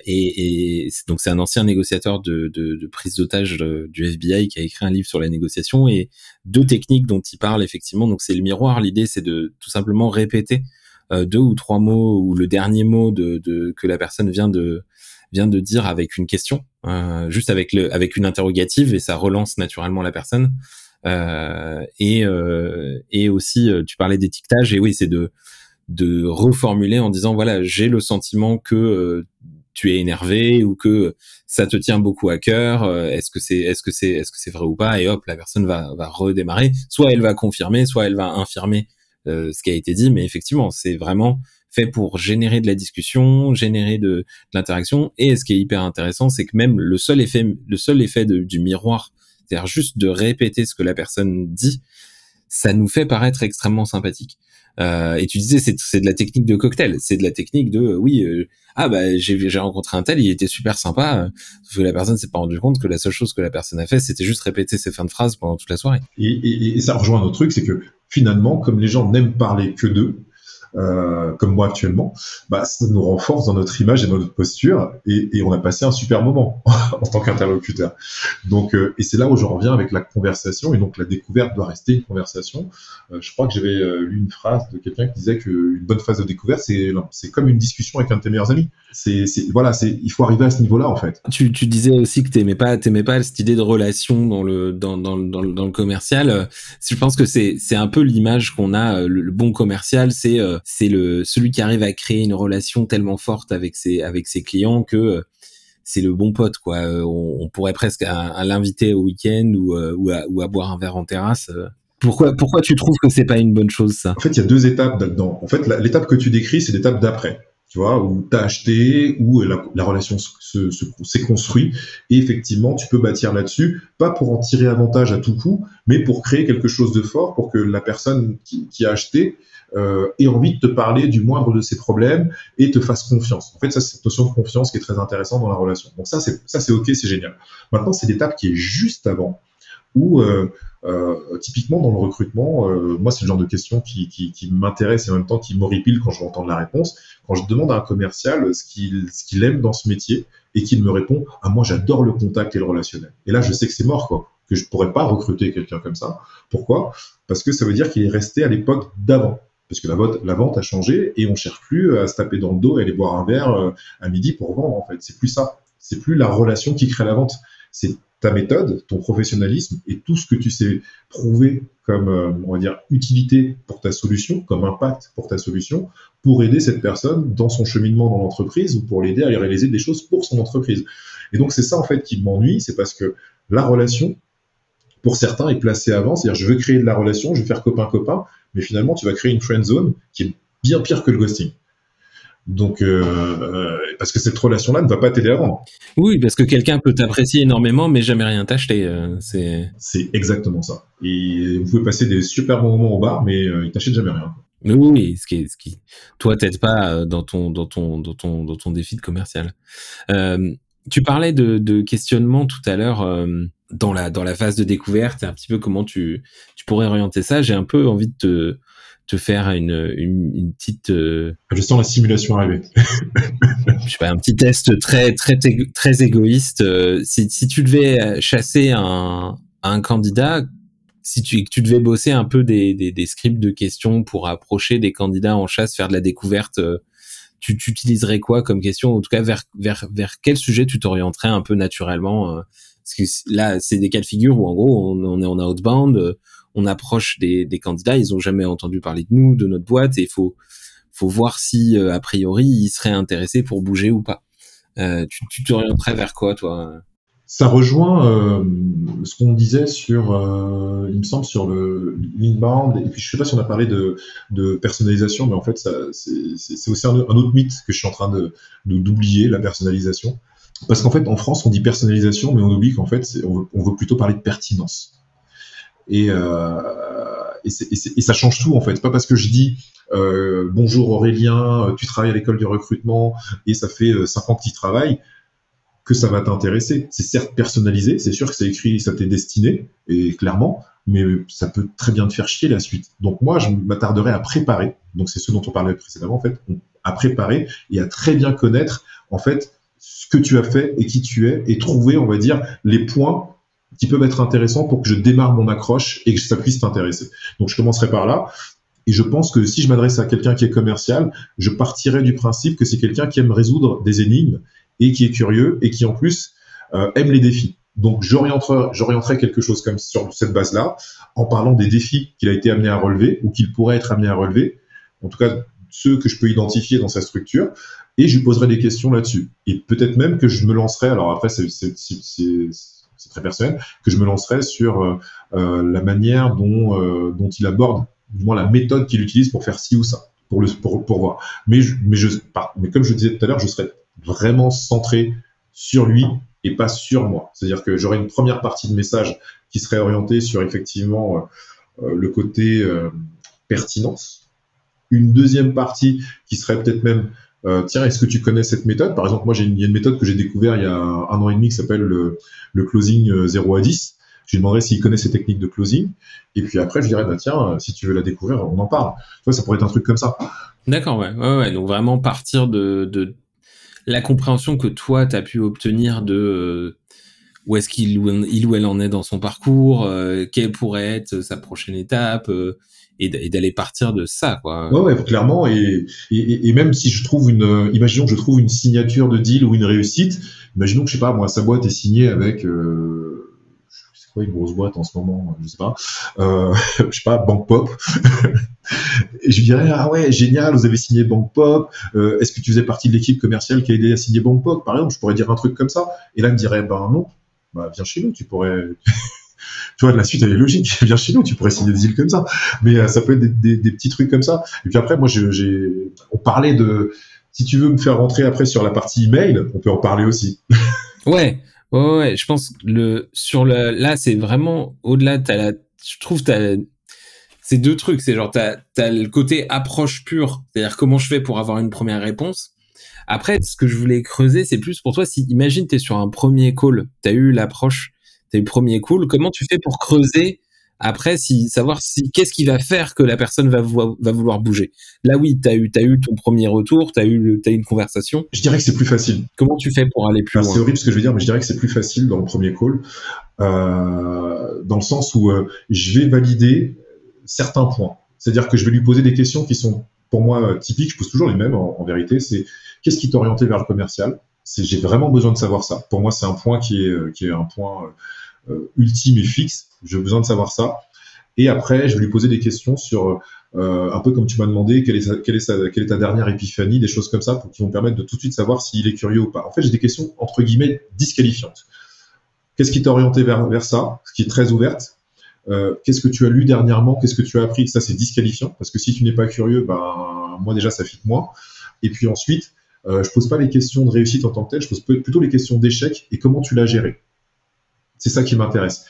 donc c'est un ancien négociateur de, prise d'otage du FBI qui a écrit un livre sur la négociation et deux techniques dont il parle effectivement. Donc c'est le miroir. L'idée c'est de tout simplement répéter euh, deux ou trois mots ou le dernier mot de, que la personne vient de vient de dire avec une question, euh, juste avec le avec une interrogative et ça relance naturellement la personne. Euh, et euh, et aussi tu parlais d'étiquetage et oui c'est de de reformuler en disant voilà j'ai le sentiment que tu es énervé ou que ça te tient beaucoup à cœur est-ce que c'est est-ce que c'est est-ce que c'est vrai ou pas et hop la personne va va redémarrer soit elle va confirmer soit elle va infirmer euh, ce qui a été dit, mais effectivement, c'est vraiment fait pour générer de la discussion, générer de, de l'interaction. Et ce qui est hyper intéressant, c'est que même le seul effet, le seul effet du miroir, c'est-à-dire juste de répéter ce que la personne dit, ça nous fait paraître extrêmement sympathique. Euh, et tu disais, c'est de la technique de cocktail, c'est de la technique de, euh, oui, euh, ah bah j'ai rencontré un tel, il était super sympa, sauf que la personne s'est pas rendu compte que la seule chose que la personne a fait, c'était juste répéter ses fins de phrases pendant toute la soirée. Et, et, et ça rejoint un autre truc, c'est que finalement, comme les gens n'aiment parler que d'eux, euh, comme moi actuellement, bah, ça nous renforce dans notre image et dans notre posture, et, et on a passé un super moment en tant qu'interlocuteur. Donc, euh, et c'est là où je reviens avec la conversation, et donc la découverte doit rester une conversation. Euh, je crois que j'avais euh, lu une phrase de quelqu'un qui disait qu'une bonne phase de découverte, c'est c'est comme une discussion avec un de tes meilleurs amis. C'est voilà, c'est il faut arriver à ce niveau-là en fait. Tu, tu disais aussi que t'aimais pas t'aimais pas cette idée de relation dans le dans dans dans, dans le commercial. Je pense que c'est c'est un peu l'image qu'on a. Le, le, bon commercial, c'est c'est le celui qui arrive à créer une relation tellement forte avec ses avec ses clients que euh, c'est le bon pote quoi. Euh, on, pourrait presque à, l'inviter au week-end ou euh, à, boire un verre en terrasse. Pourquoi, pourquoi tu trouves que c'est pas une bonne chose ça? En fait, il y a deux étapes là-dedans. En fait, l'étape que tu décris, c'est l'étape d'après. Tu vois, où tu as acheté, où la, la relation s'est se, construite, et effectivement, tu peux bâtir là-dessus, pas pour en tirer avantage à tout coup, mais pour créer quelque chose de fort, pour que la personne qui a acheté euh, envie de te parler du moindre de ses problèmes et te fasse confiance. En fait, ça, c'est cette notion de confiance qui est très intéressante dans la relation. Donc ça, c'est ça, c'est ok, c'est génial. Maintenant, c'est l'étape qui est juste avant, où euh, euh, typiquement dans le recrutement, euh, moi, c'est le genre de question qui, qui, qui m'intéresse et en même temps qui m'horripile quand je vais entendre la réponse. Quand je demande à un commercial ce qu'il ce qu'il aime dans ce métier et qu'il me répond, ah moi, j'adore le contact et le relationnel. Et là, je sais que c'est mort, quoi que je pourrais pas recruter quelqu'un comme ça. Pourquoi? Parce que ça veut dire qu'il est resté à l'époque d'avant parce que la, vente a changé et on cherche plus à se taper dans le dos et aller boire un verre euh, à midi pour vendre en fait. C'est plus ça. C'est plus la relation qui crée la vente. C'est ta méthode, ton professionnalisme et tout ce que tu sais prouver comme euh, on va dire utilité pour ta solution, comme impact pour ta solution, pour aider cette personne dans son cheminement dans l'entreprise ou pour l'aider à réaliser des choses pour son entreprise. Et donc c'est ça en fait qui m'ennuie, c'est parce que la relation pour certains est placée avant, c'est-à-dire je veux créer de la relation, je veux faire copain-copain, mais finalement, tu vas créer une friend zone qui est bien pire que le ghosting. Donc, euh, euh, parce que cette relation-là ne va pas t'aider à vendre. Oui, parce que quelqu'un peut t'apprécier énormément, mais jamais rien t'acheter. Euh, c'est. C'est exactement ça. Et vous pouvez passer des super bons moments au bar, mais euh, il t'achète jamais rien. Oui, ce qui, est, ce qui, toi, t'aide pas dans ton, dans ton, dans ton, dans ton défi de commercial. Tu parlais de, de questionnement tout à l'heure dans la dans la phase de découverte et un petit peu comment tu tu pourrais orienter ça. J'ai un peu envie de te te faire une une, une petite. Euh, Je sens la simulation arriver. je sais pas un petit test très très très égoïste. Euh, si si tu devais chasser un un candidat, si tu, tu devais bosser un peu des, des, des, scripts de questions pour approcher des candidats en chasse, faire de la découverte, euh, tu, tu utiliserais quoi comme question? En tout cas, vers, vers, vers quel sujet tu t'orienterais un peu naturellement parce que là, c'est des cas de figure où en gros, on, est en outbound, on approche des, candidats, ils ont jamais entendu parler de nous, de notre boîte, et il faut, voir si a priori ils seraient intéressés pour bouger ou pas. tu, tu t'orienterais vers quoi, toi ça rejoint euh, ce qu'on disait sur, euh, il me semble, sur le l'inbound. Et puis, je sais pas si on a parlé de, personnalisation, mais en fait, c'est aussi un, autre mythe que je suis en train d'oublier, la personnalisation. Parce qu'en fait, en France, on dit personnalisation, mais on oublie qu'en fait, on veut, plutôt parler de pertinence. Et, euh, et, ça change tout en fait. Pas parce que je dis euh, bonjour Aurélien, tu travailles à l'école du recrutement et ça fait 5 ans que tu travailles que ça va t'intéresser. C'est certes personnalisé, c'est sûr que c'est écrit, ça t'est destiné, et clairement, mais ça peut très bien te faire chier la suite. Donc moi, je m'attarderai à préparer. Donc c'est ce dont on parlait précédemment, en fait, à préparer et à très bien connaître, en fait, ce que tu as fait et qui tu es, et trouver, on va dire, les points qui peuvent être intéressants pour que je démarre mon accroche et que ça puisse t'intéresser. Donc je commencerai par là. Et je pense que si je m'adresse à quelqu'un qui est commercial, je partirai du principe que c'est quelqu'un qui aime résoudre des énigmes et qui est curieux et qui en plus euh, aime les défis. Donc j'orienterai quelque chose comme sur cette base-là, en parlant des défis qu'il a été amené à relever ou qu'il pourrait être amené à relever, en tout cas ceux que je peux identifier dans sa structure, et je lui poserai des questions là-dessus. Et peut-être même que je me lancerai, alors après c'est très personnel, que je me lancerai sur euh, euh, la manière dont, euh, dont il aborde, du moins la méthode qu'il utilise pour faire ci ou ça, pour, le, pour, pour voir. Mais, je, mais, je, mais comme je disais tout à l'heure, je serai vraiment centré sur lui et pas sur moi. C'est-à-dire que j'aurais une première partie de message qui serait orientée sur effectivement le côté pertinence. Une deuxième partie qui serait peut-être même tiens, est-ce que tu connais cette méthode? Par exemple, moi, j'ai une, une, méthode que j'ai découvert il y a un an et demi qui s'appelle le, closing 0 à 10. Je lui demanderais s'il connaît ces techniques de closing. Et puis après, je dirais, bah, tiens, si tu veux la découvrir, on en parle. Tu ça pourrait être un truc comme ça. D'accord, ouais. Donc vraiment partir de, la compréhension que toi, tu as pu obtenir de euh, où est-ce qu'il il ou elle en est dans son parcours, euh, quelle pourrait être sa prochaine étape, euh, et d'aller partir de ça, quoi. Ouais, clairement. Et, et, même si je trouve une, imaginons que je trouve une signature de deal ou une réussite, imaginons que je sais pas, moi, sa boîte est signée avec quoi une grosse boîte en ce moment, je sais pas, euh, je sais pas, Bank Pop. et je dirais ah ouais génial, vous avez signé Bank Pop. Euh, est-ce que tu faisais partie de l'équipe commerciale qui a aidé à signer Bank Pop Par exemple, je pourrais dire un truc comme ça. Et là, il me dirait ben non, bah viens chez nous, tu pourrais. Tu vois, la suite elle est logique. Viens chez nous, tu pourrais signer des deals comme ça. Mais euh, ça peut être des, petits trucs comme ça. Et puis après, moi, j'ai, on parlait de, si tu veux me faire rentrer après sur la partie email, on peut en parler aussi. ouais. Ouais, ouais, je pense le sur le là c'est vraiment au-delà. T'as la, je trouve t'as c'est deux trucs. C'est genre t'as as le côté approche pure, c'est-à-dire comment je fais pour avoir une première réponse? Après, ce que je voulais creuser, c'est plus pour toi. Si imagine t'es sur un premier call, t'as eu l'approche, eu le premier call. Comment tu fais pour creuser après, si savoir si qu'est-ce qui va faire que la personne va, va vouloir bouger? Là, oui, tu as eu, as eu ton premier retour, tu as eu, as eu une conversation. Je dirais que c'est plus facile. Comment tu fais pour aller plus loin? C'est horrible ce que je veux dire, mais je dirais que c'est plus facile dans le premier call, euh, dans le sens où euh, je vais valider certains points. C'est-à-dire que je vais lui poser des questions qui sont pour moi typiques. Je pose toujours les mêmes en, en vérité. C'est qu'est-ce qui t'orientait vers le commercial? J'ai vraiment besoin de savoir ça. Pour moi, c'est un point qui est, est un point euh, ultime et fixe. J'ai besoin de savoir ça. Et après, je vais lui poser des questions sur, euh, un peu comme tu m'as demandé, quelle est, ta dernière épiphanie, des choses comme ça, pour qui vont permettre de tout de suite savoir s'il est curieux ou pas. En fait, j'ai des questions, entre guillemets, disqualifiantes. Qu'est-ce qui t'a orienté vers, ça, ce qui est très ouverte? Euh, Qu'est-ce que tu as lu dernièrement? Qu'est-ce que tu as appris? Ça, c'est disqualifiant, parce que si tu n'es pas curieux, ben, moi déjà, ça fit moins. Et puis ensuite, euh, je pose pas les questions de réussite en tant que telle, je pose plutôt les questions d'échec et comment tu l'as géré. C'est ça qui m'intéresse.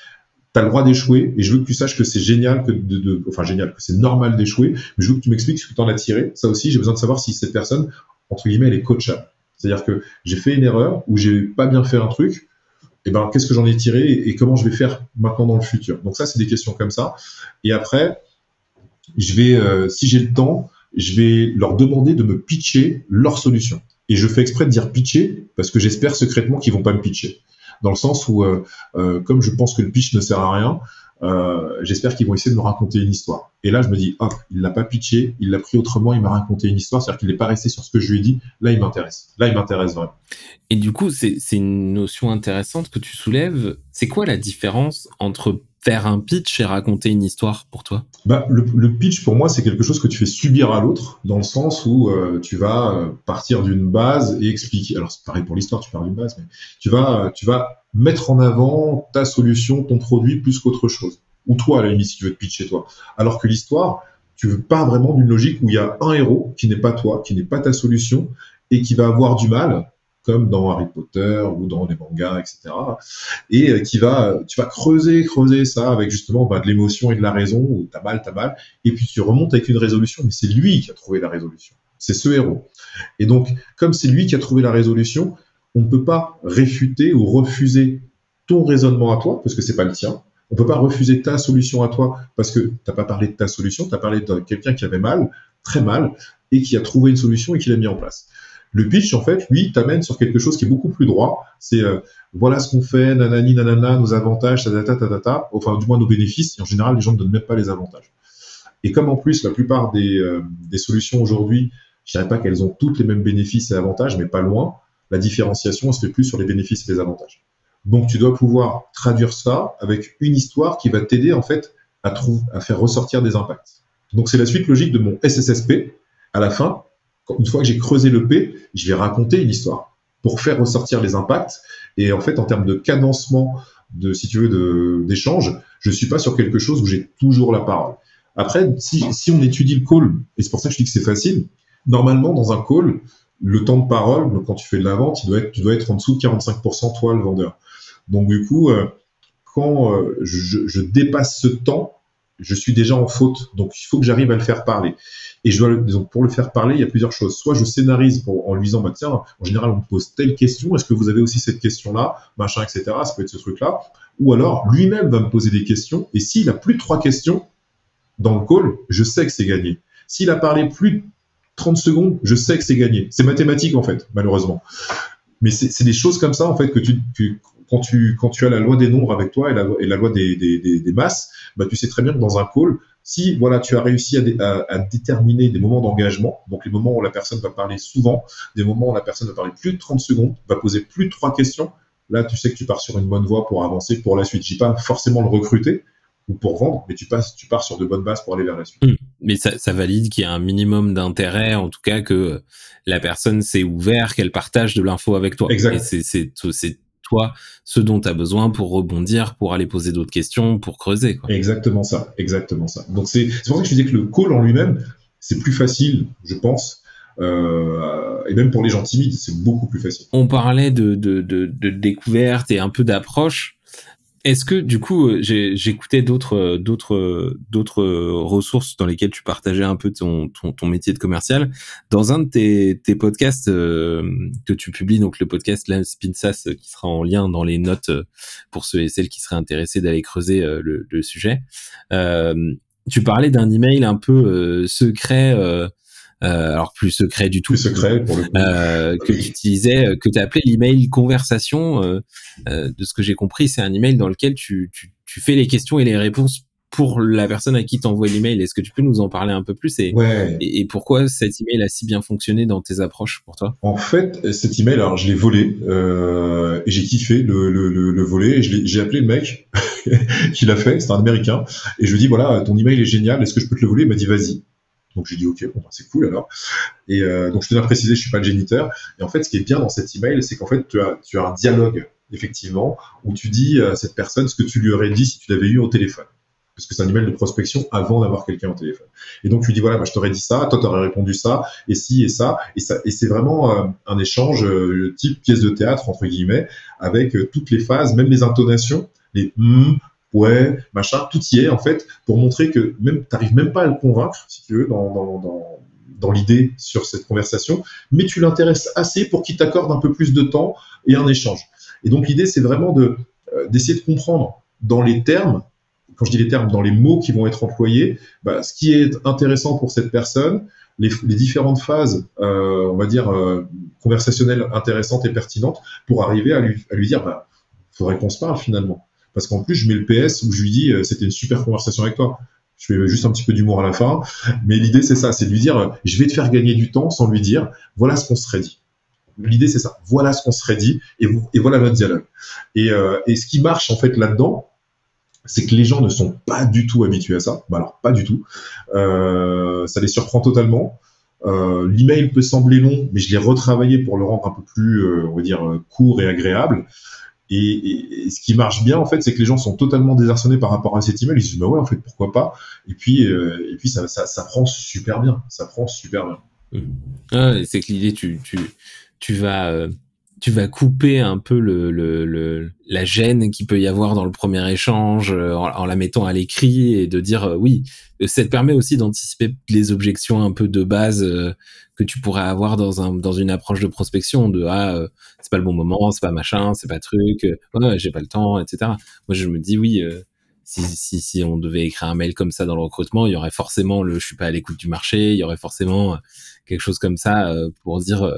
Tu as le droit d'échouer et je veux que tu saches que c'est génial, que de, enfin génial, que c'est normal d'échouer, mais je veux que tu m'expliques ce que tu en as tiré. Ça aussi, j'ai besoin de savoir si cette personne, entre guillemets, elle est coachable. C'est-à-dire que j'ai fait une erreur ou j'ai pas bien fait un truc, eh ben qu'est-ce que j'en ai tiré et, comment je vais faire maintenant dans le futur? Donc ça, c'est des questions comme ça. Et après, je vais, euh, si j'ai le temps, je vais leur demander de me pitcher leur solution. Et je fais exprès de dire pitcher parce que j'espère secrètement qu'ils vont pas me pitcher dans le sens où, euh, euh, comme je pense que le pitch ne sert à rien, euh, j'espère qu'ils vont essayer de me raconter une histoire. Et là, je me dis, hop, il l'a pas pitché, il l'a pris autrement, il m'a raconté une histoire, c'est-à-dire qu'il n'est pas resté sur ce que je lui ai dit. Là, il m'intéresse. Là, il m'intéresse vraiment. Et du coup, c'est une notion intéressante que tu soulèves. C'est quoi la différence entre faire un pitch et raconter une histoire pour toi? Bah, le, pitch pour moi c'est quelque chose que tu fais subir à l'autre dans le sens où euh, tu vas euh, partir d'une base et expliquer. Alors c'est pareil pour l'histoire, tu pars d'une base, mais tu vas tu vas mettre en avant ta solution, ton produit plus qu'autre chose. Ou toi à la limite si tu veux te pitcher toi. Alors que l'histoire, tu veux pas vraiment d'une logique où il y a un héros qui n'est pas toi, qui n'est pas ta solution et qui va avoir du mal comme dans Harry Potter ou dans les mangas, etc. Et euh, qui va, tu vas creuser, creuser ça avec justement bah, de l'émotion et de la raison, où t'as mal, t'as mal, et puis tu remontes avec une résolution, mais c'est lui qui a trouvé la résolution. C'est ce héros. Et donc, comme c'est lui qui a trouvé la résolution, on ne peut pas réfuter ou refuser ton raisonnement à toi, parce que c'est pas le tien. On peut pas refuser ta solution à toi, parce que t'as pas parlé de ta solution, tu as parlé de quelqu'un qui avait mal, très mal, et qui a trouvé une solution et qui l'a mis en place. Le pitch, en fait, lui, t'amène sur quelque chose qui est beaucoup plus droit. C'est euh, voilà ce qu'on fait, nanani, nanana, nos avantages, ta, ta, enfin du moins nos bénéfices. Et en général, les gens ne donnent même pas les avantages. Et comme en plus, la plupart des, euh, des solutions aujourd'hui, je dirais pas qu'elles ont toutes les mêmes bénéfices et avantages, mais pas loin, la différenciation, elle se fait plus sur les bénéfices et les avantages. Donc, tu dois pouvoir traduire ça avec une histoire qui va t'aider, en fait, à faire ressortir des impacts. Donc, c'est la suite logique de mon SSSP. À la fin, une fois que j'ai creusé le P, je vais raconter une histoire pour faire ressortir les impacts. Et en fait, en termes de cadencement, de, si tu veux, d'échange, je suis pas sur quelque chose où j'ai toujours la parole. Après, si, si on étudie le call, et c'est pour ça que je dis que c'est facile, normalement, dans un call, le temps de parole, quand tu fais de la vente, tu dois être en dessous de 45% toi, le vendeur. Donc, du coup, euh, quand euh, je, dépasse ce temps, je suis déjà en faute. Donc, il faut que j'arrive à le faire parler. Et je donc, pour le faire parler, il y a plusieurs choses. Soit je scénarise en lui disant, bah, tiens, en général, on me pose telle question, est-ce que vous avez aussi cette question-là, machin, etc. Ça peut être ce truc-là. Ou alors, lui-même va me poser des questions. Et s'il a plus de trois questions dans le call, je sais que c'est gagné. S'il a parlé plus de 30 secondes, je sais que c'est gagné. C'est mathématique, en fait, malheureusement. Mais c'est des choses comme ça, en fait, que tu, quand tu, quand tu as la loi des nombres avec toi et la, et la loi des, des, des, des masses, bah, tu sais très bien que dans un call, si voilà, tu as réussi à, à, déterminer des moments d'engagement, donc les moments où la personne va parler souvent, des moments où la personne va parler plus de 30 secondes, va poser plus de trois questions, là tu sais que tu pars sur une bonne voie pour avancer pour la suite. Je dis pas forcément le recruter ou pour vendre, mais tu passes, tu pars sur de bonnes bases pour aller vers la suite. Mmh. Mais ça, ça valide qu'il y a un minimum d'intérêt, en tout cas que la personne s'est ouverte, qu'elle partage de l'info avec toi. Exact. c'est ce dont tu as besoin pour rebondir, pour aller poser d'autres questions, pour creuser. Quoi. Exactement ça, exactement ça. Donc c'est pour ça que je disais que le call en lui-même, c'est plus facile, je pense. Euh, et même pour les gens timides, c'est beaucoup plus facile. On parlait de, de, de, de découverte et un peu d'approche. Est-ce que du coup, euh, j'écoutais d'autres euh, d'autres euh, d'autres ressources dans lesquelles tu partageais un peu ton, ton, ton métier de commercial dans un de tes, tes podcasts que tu publies, donc le podcast Lance Spinsas qui sera en lien dans les notes pour ceux et celles qui seraient intéressés d'aller creuser le, le, sujet. tu parlais d'un email un peu secret euh, alors plus secret du tout, plus secret pour le euh, que tu utilisais, que tu appelé l'email conversation. Euh, de ce que j'ai compris, c'est un email dans lequel tu, tu, tu, fais les questions et les réponses pour la personne à qui t'envoie l'email. Est-ce que tu peux nous en parler un peu plus et, ouais. et, et, pourquoi cet email a si bien fonctionné dans tes approches pour toi? En fait, cet email, alors je l'ai volé euh, et j'ai kiffé le, le, le, le voler. Et j'ai appelé le mec qui l'a fait, c'est un américain, et je lui dis voilà, ton email est génial, est-ce que je peux te le voler? Il m'a dit vas-y. Donc j'ai dit ok, bon, bah, c'est cool alors. Et euh, donc je tenais à préciser, je suis pas le géniteur. Et en fait, ce qui est bien dans cet email, c'est qu'en fait tu as, tu as un dialogue effectivement où tu dis à cette personne ce que tu lui aurais dit si tu l'avais eu au téléphone. Parce que c'est un email de prospection avant d'avoir quelqu'un au téléphone. Et donc tu lui dis voilà, bah, je t'aurais dit ça, toi t'aurais répondu ça, et si et ça, et ça, et c'est vraiment euh, un échange euh, type pièce de théâtre entre guillemets, avec toutes les phases, même les intonations, les ouais, machin, tout y est en fait pour montrer que même t'arrives même pas à le convaincre, si tu veux, dans, dans, dans, l'idée sur cette conversation, mais tu l'intéresses assez pour qu'il t'accorde un peu plus de temps et un échange. Et donc l'idée, c'est vraiment de euh, d'essayer de comprendre dans les termes, quand je dis les termes, dans les mots qui vont être employés, bah, ce qui est intéressant pour cette personne, les, les différentes phases, euh, on va dire, euh, conversationnelles intéressantes et pertinentes, pour arriver à lui, à lui dire, bah, faudrait qu'on se parle finalement parce qu'en plus je mets le PS où je lui dis euh, c'était une super conversation avec toi. Je fais juste un petit peu d'humour à la fin, mais l'idée c'est ça, c'est de lui dire euh, je vais te faire gagner du temps sans lui dire voilà ce qu'on serait dit. L'idée c'est ça, voilà ce qu'on serait dit et, voilà notre dialogue. Et, euh, et ce qui marche en fait là-dedans, c'est que les gens ne sont pas du tout habitués à ça. Bah alors pas du tout. Ça les surprend totalement. L'email peut sembler long, mais je l'ai retravaillé pour le rendre un peu plus, on va dire, court et agréable. Et, et, ce qui marche bien, en fait, c'est que les gens sont totalement désarçonnés par rapport à cet email. Ils se disent, bah ouais, en fait, pourquoi pas? Et puis, euh, et puis ça, ça, ça, prend super bien. Ça prend super bien. Mmh. Ah, c'est que l'idée, tu, tu, tu vas tu vas couper un peu la gêne qu'il peut y avoir dans le premier échange euh, en, la mettant à l'écrit et de dire euh, oui, ça te permet aussi d'anticiper les objections un peu de base euh, que tu pourrais avoir dans une approche de prospection de ah c'est pas le bon moment, c'est pas machin, c'est pas truc, ouais, j'ai pas le temps, etc. Moi je me dis oui. Si, si, si on devait écrire un mail comme ça dans le recrutement, il y aurait forcément le je suis pas à l'écoute du marché, il y aurait forcément quelque chose comme ça pour dire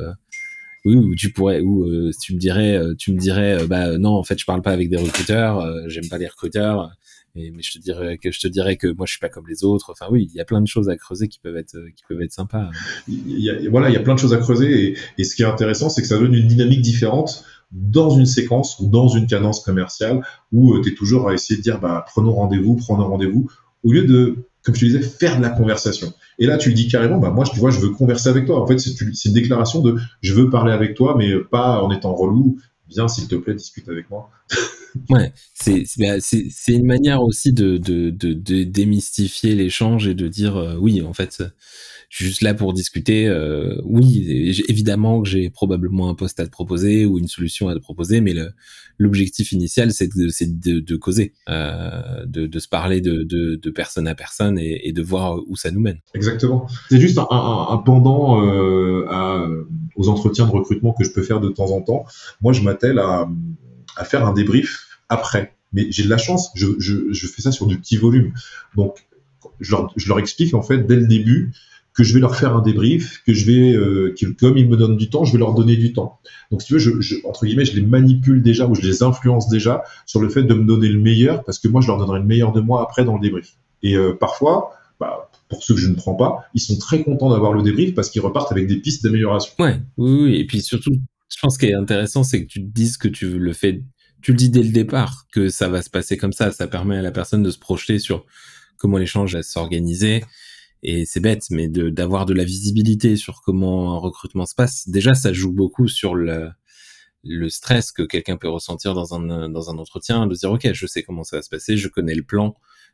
oui, ou tu pourrais, ou euh, tu me dirais, euh, tu me dirais, euh, bah non, en fait, je parle pas avec des recruteurs, j'aime pas les recruteurs, mais je te dirais que je te dirais que moi, je suis pas comme les autres. Enfin, oui, il y a plein de choses à creuser qui peuvent être, qui peuvent être sympas. Il y a, voilà, il y a plein de choses à creuser, et, et ce qui est intéressant, c'est que ça donne une dynamique différente dans une séquence ou dans une cadence commerciale où tu es toujours à essayer de dire, bah prenons rendez-vous, prenons rendez-vous, au lieu de comme je disais, faire de la conversation. Et là, tu lui dis carrément, bah, moi, tu vois, je veux converser avec toi. En fait, c'est une déclaration de je veux parler avec toi, mais pas en étant relou. Viens, s'il te plaît, discute avec moi. ouais, c'est bah, une manière aussi de, de, de, de démystifier l'échange et de dire, euh, oui, en fait, suis juste là pour discuter. Euh, oui, évidemment que j'ai probablement un poste à te proposer ou une solution à te proposer, mais l'objectif initial, c'est de, de, de, causer, euh, de, de, se parler de, de, personne à personne et, et, de voir où ça nous mène. Exactement. C'est juste un, un, un pendant euh, à, aux entretiens de recrutement que je peux faire de temps en temps. Moi, je m'attelle à, à faire un débrief après. Mais j'ai de la chance, je, je, je fais ça sur du petit volume. Donc, je leur, je leur explique en fait dès le début que je vais leur faire un débrief, que je vais, euh, comme ils me donnent du temps, je vais leur donner du temps. Donc, si tu veux, je, je, entre guillemets, je les manipule déjà ou je les influence déjà sur le fait de me donner le meilleur, parce que moi, je leur donnerai le meilleur de moi après dans le débrief. Et euh, parfois, bah, pour ceux que je ne prends pas, ils sont très contents d'avoir le débrief parce qu'ils repartent avec des pistes d'amélioration. Ouais, oui, oui, et puis surtout, je pense qu'il est intéressant, c'est que tu te dises que tu le fais, tu le dis dès le départ, que ça va se passer comme ça. Ça permet à la personne de se projeter sur comment l'échange va s'organiser et c'est bête, mais d'avoir de, la visibilité sur comment un recrutement se passe, déjà ça joue beaucoup sur le, le stress que quelqu'un peut ressentir dans un, dans un entretien, de dire ok, je sais comment ça va se passer, je connais le plan.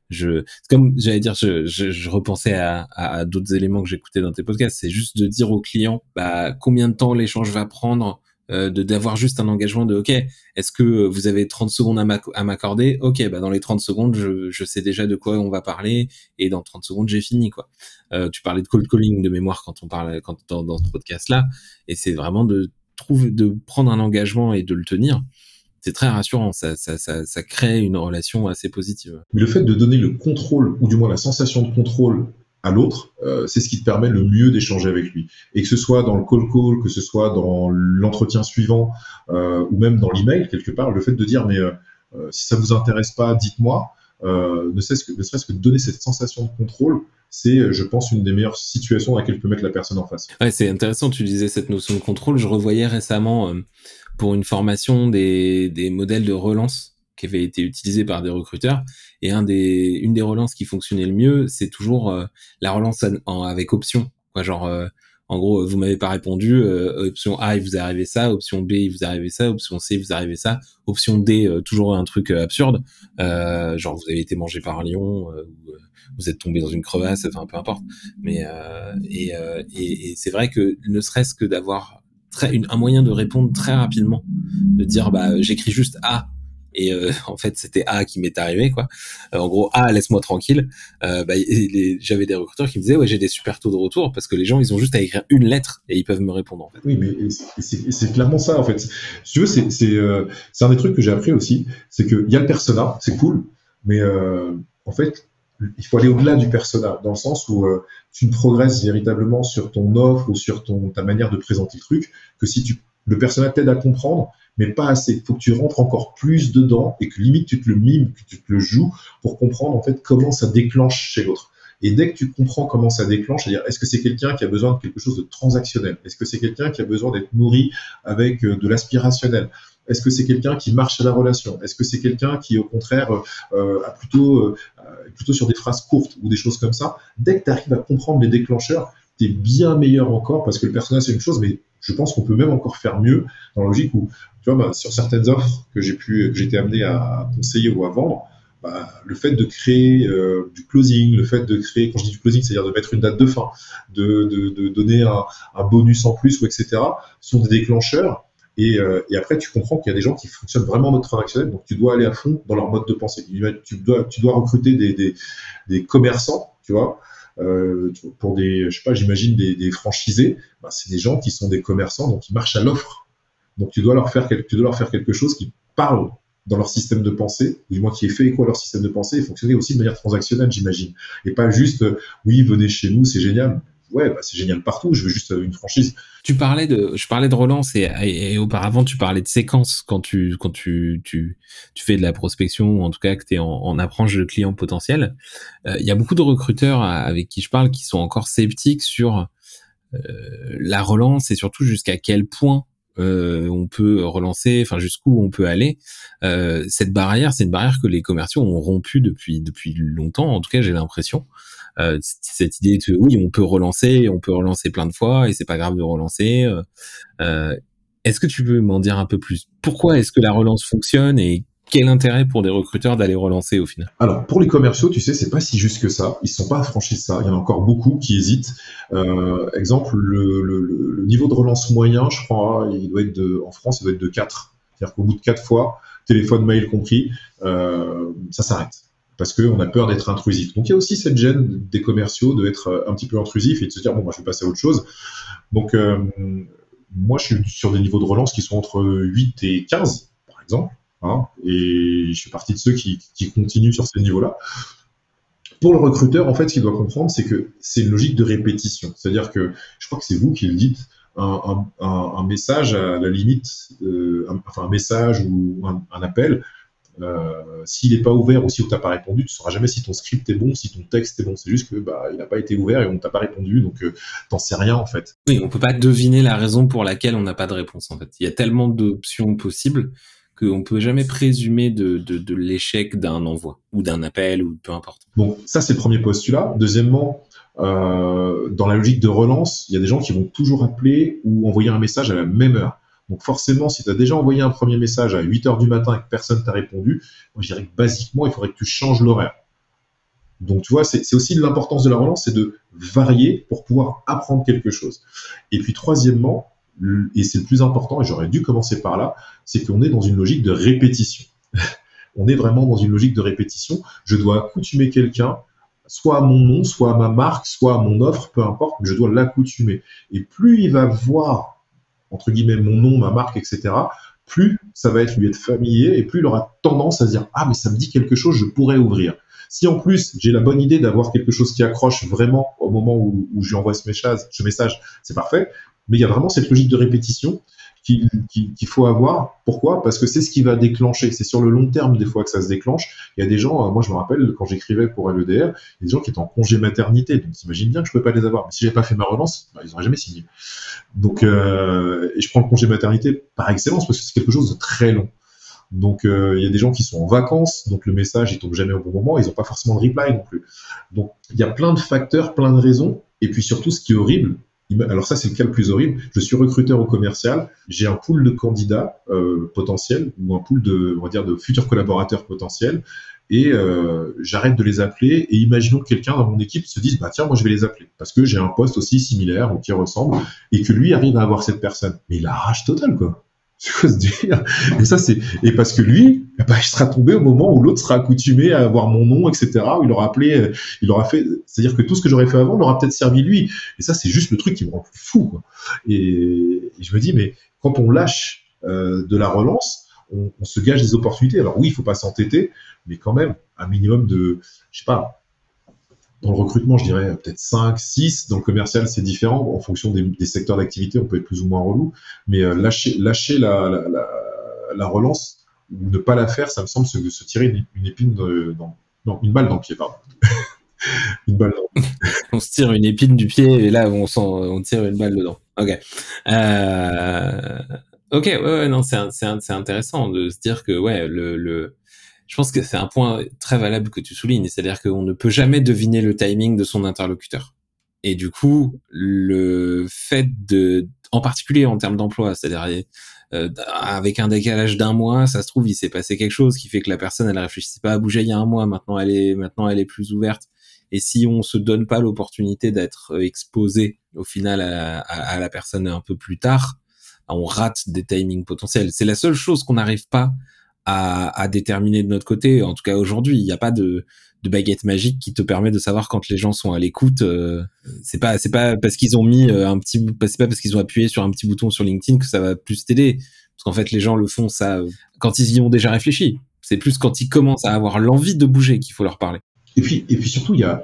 Je, comme j'allais dire, je, je, je, repensais à, à, d'autres éléments que j'écoutais dans tes podcasts. C'est juste de dire au client, bah, combien de temps l'échange va prendre, euh, de d'avoir juste un engagement de ok est-ce que vous avez 30 secondes à m'accorder? Ok bah dans les 30 secondes je, je, sais déjà de quoi on va parler et dans 30 secondes j'ai fini quoi. Euh, tu parlais de cold calling de mémoire quand on parle quand dans, dans ce podcast là et c'est vraiment de trouver de prendre un engagement et de le tenir. C'est très rassurant, ça, ça, ça, ça, crée une relation assez positive. Mais le fait de donner le contrôle, ou du moins la sensation de contrôle à l'autre, euh, c'est ce qui te permet le mieux d'échanger avec lui. Et que ce soit dans le call call, que ce soit dans l'entretien suivant, euh, ou même dans l'email quelque part, le fait de dire mais euh, si ça vous intéresse pas, dites-moi. Ne serait-ce que, ne donner cette sensation de contrôle, c'est, je pense, une des meilleures situations à laquelle peut mettre la personne en face. C'est intéressant. Tu disais cette notion de contrôle. Je revoyais récemment pour une formation des modèles de relance qui avait été utilisé par des recruteurs. Et une des relances qui fonctionnait le mieux, c'est toujours euh, la relance avec option. Genre, euh, en gros, vous m'avez pas répondu. Euh, option A, il vous est ça. Option B, il vous est ça. Option C, il vous est ça. Option D, toujours un truc absurde. genre, vous avez été mangé par un lion. ou, vous êtes tombé dans une crevasse. Enfin, peu importe. Mais et, c'est vrai que ne serait-ce que d'avoir un moyen de répondre très rapidement, de dire bah j'écris juste A et euh, en fait c'était A qui m'est arrivé quoi. Euh, en gros A laisse-moi tranquille. Euh, bah, j'avais des recruteurs qui me disaient ouais j'ai des super taux de retour parce que les gens ils ont juste à écrire une lettre et ils peuvent me répondre. Oui mais c'est clairement ça en fait. Si tu veux c'est c'est un des trucs que j'ai appris aussi c'est que il y a le persona c'est cool mais en fait il faut aller au-delà du persona, dans le sens où tu ne progresses véritablement sur ton offre ou sur ton, ta manière de présenter le truc que si tu, le persona t'aide à comprendre, mais pas assez. Il faut que tu rentres encore plus dedans et que limite tu te le mimes, que tu te le joues pour comprendre en fait comment ça déclenche chez l'autre. Et dès que tu comprends comment ça déclenche, c'est-à-dire est-ce que c'est quelqu'un qui a besoin de quelque chose de transactionnel? Est-ce que c'est quelqu'un qui a besoin d'être nourri avec euh, de l'aspirationnel? Est-ce que c'est quelqu'un qui marche à la relation? Est-ce que c'est quelqu'un qui, au contraire, euh, a plutôt, plutôt sur des phrases courtes ou des choses comme ça? Dès que tu arrives à comprendre les déclencheurs, tu es bien meilleur encore parce que le personnage, c'est une chose, mais je pense qu'on peut même encore faire mieux dans la logique où, tu vois, bah, sur certaines offres que j'ai pu, que été amené à conseiller ou à vendre, bah, le fait de créer euh, du closing, le fait de créer, quand je dis du closing, c'est-à-dire de mettre une date de fin, de, de, de donner un, un, bonus en plus ou etc., sont des déclencheurs. Et, euh, et après, tu comprends qu'il y a des gens qui fonctionnent vraiment en mode transactionnel, donc tu dois aller à fond dans leur mode de pensée. Tu dois, tu dois recruter des, des, des commerçants, tu vois, euh, pour des, je sais pas, j'imagine des, des franchisés. Bah, c'est des gens qui sont des commerçants, donc ils marchent à l'offre. Donc tu dois leur faire, tu dois leur faire quelque chose qui parle dans leur système de pensée, du moins qui est fait écho à leur système de pensée, et fonctionner aussi de manière transactionnelle, j'imagine. Et pas juste, euh, oui, venez chez nous, c'est génial. Ouais, bah, c'est génial partout, je veux juste euh, une franchise. Tu parlais de, je parlais de relance et, et, auparavant tu parlais de séquence quand tu, quand tu, tu, tu fais de la prospection ou en tout cas que tu es en, en, approche de clients potentiels. Euh, il y a beaucoup de recruteurs avec qui je parle qui sont encore sceptiques sur la relance et surtout jusqu'à quel point on peut relancer, enfin jusqu'où on peut aller. Euh, cette barrière, c'est une barrière que les commerciaux ont rompu depuis depuis longtemps. En tout cas, j'ai l'impression. Euh, cette idée de oui, on peut relancer, on peut relancer plein de fois et c'est pas grave de relancer. est-ce que tu peux m'en dire un peu plus? Pourquoi est-ce que la relance fonctionne et quel intérêt pour des recruteurs d'aller relancer au final? Alors pour les commerciaux, tu sais, c'est pas si juste que ça. Ils sont pas affranchis de ça. Il y en a encore beaucoup qui hésitent. Euh, exemple, le, niveau de relance moyen, je crois, il doit être en France, il doit être de 4. C'est-à-dire qu'au bout de 4 fois, téléphone, mail compris, euh, ça s'arrête parce qu'on a peur d'être intrusif. Donc il y a aussi cette gêne des commerciaux de être un petit peu intrusif et de se dire bon moi je vais passer à autre chose. Donc euh, moi je suis sur des niveaux de relance qui sont entre 8 et 15 par exemple. Hein, et je suis partie de ceux qui, continuent sur ce niveau-là. Pour le recruteur, en fait, ce qu'il doit comprendre, c'est que c'est une logique de répétition. C'est-à-dire que, je crois que c'est vous qui le dites, un, message à la limite, euh, enfin un message ou un, appel, euh, s'il n'est pas ouvert ou si on t'a pas répondu, tu sauras jamais si ton script est bon, si ton texte est bon. C'est juste que bah n'a pas été ouvert et on t'a pas répondu, donc euh, t'en sais rien en fait. Oui, on peut pas deviner la raison pour laquelle on n'a pas de réponse en fait. Il y a tellement d'options possibles qu'on peut jamais présumer de, de, l'échec d'un envoi ou d'un appel ou peu importe. Bon, ça c'est le premier postulat. Deuxièmement, euh, dans la logique de relance, il y a des gens qui vont toujours appeler ou envoyer un message à la même heure. Donc forcément, si tu as déjà envoyé un premier message à 8 heures du matin et que personne t'a répondu, je dirais que basiquement, il faudrait que tu changes l'horaire. Donc tu vois, c'est aussi l'importance de la relance, c'est de varier pour pouvoir apprendre quelque chose. Et puis troisièmement, et c'est le plus important, et j'aurais dû commencer par là, c'est qu'on est dans une logique de répétition. on est vraiment dans une logique de répétition. Je dois accoutumer quelqu'un, soit à mon nom, soit à ma marque, soit à mon offre, peu importe, mais je dois l'accoutumer. Et plus il va voir, entre guillemets, mon nom, ma marque, etc., plus ça va être lui être familier, et plus il aura tendance à se dire, ah, mais ça me dit quelque chose, je pourrais ouvrir. Si en plus j'ai la bonne idée d'avoir quelque chose qui accroche vraiment au moment où, je lui envoie ce message, c'est parfait. Mais il y a vraiment cette logique de répétition qu'il faut avoir. Pourquoi? Parce que c'est ce qui va déclencher. C'est sur le long terme des fois que ça se déclenche. Il y a des gens, euh, moi je me rappelle quand j'écrivais pour LEDR, il y a des gens qui étaient en congé maternité. Donc t'imagines bien que je ne pouvais pas les avoir. Mais si j'avais pas fait ma relance, bah, ils n'auraient jamais signé. Donc euh, et je prends le congé maternité par excellence parce que c'est quelque chose de très long. Donc euh, il y a des gens qui sont en vacances, donc le message il tombe jamais au bon moment, ils n'ont pas forcément de reply non plus. Donc il y a plein de facteurs, plein de raisons, et puis surtout ce qui est horrible, alors ça, c'est le cas le plus horrible. Je suis recruteur au commercial. J'ai un pool de candidats euh, potentiels ou un pool de, on va dire, de futurs collaborateurs potentiels. Et euh, j'arrête de les appeler. Et imaginons que quelqu'un dans mon équipe se dise, bah tiens, moi je vais les appeler parce que j'ai un poste aussi similaire ou qui ressemble, et que lui arrive à avoir cette personne. Mais il a rage totale, quoi. Et ça, c'est et parce que lui, ben, il sera tombé au moment où l'autre sera accoutumé à avoir mon nom, etc. Où il aura appelé, euh, il aura fait, c'est-à-dire que tout ce que j'aurais fait avant l'aura peut-être servi lui. Et ça, c'est juste le truc qui me rend fou. Quoi. Et, je me dis, mais quand on lâche euh, de la relance, on, on, se gage des opportunités. Alors oui, il faut pas s'entêter, mais quand même un minimum de, je sais pas, dans le recrutement, je dirais peut-être 5, 6. Dans le commercial, c'est différent. En fonction des, secteurs d'activité, on peut être plus ou moins relou. Mais euh, lâcher, la, la, la, la, relance ou ne pas la faire, ça me semble se, tirer une, épine dans, non, une balle dans le pied, pardon. une balle dans On se tire une épine du pied et là, on, tire une balle dedans. Ok. Euh... Ok, ouais, ouais non, c'est intéressant de se dire que ouais, le, le je pense que c'est un point très valable que tu soulignes, c'est-à-dire qu'on ne peut jamais deviner le timing de son interlocuteur. Et du coup, le fait de, en particulier en termes d'emploi, c'est-à-dire euh, avec un décalage d'un mois, ça se trouve il s'est passé quelque chose qui fait que la personne elle réfléchissait pas à bouger il y a un mois, maintenant elle est maintenant elle est plus ouverte. Et si on se donne pas l'opportunité d'être exposé au final à, à, la personne un peu plus tard, on rate des timings potentiels. C'est la seule chose qu'on n'arrive pas à, déterminer de notre côté. En tout cas aujourd'hui, il n'y a pas de, baguette magique qui te permet de savoir quand les gens sont à l'écoute. Euh, c'est pas c'est pas parce qu'ils ont mis euh, un petit c'est pas parce qu'ils ont appuyé sur un petit bouton sur LinkedIn que ça va plus t'aider. Parce qu'en fait les gens le font quand ils y ont déjà réfléchi. C'est plus quand ils commencent à avoir l'envie de bouger qu'il faut leur parler. Et puis et puis surtout il y a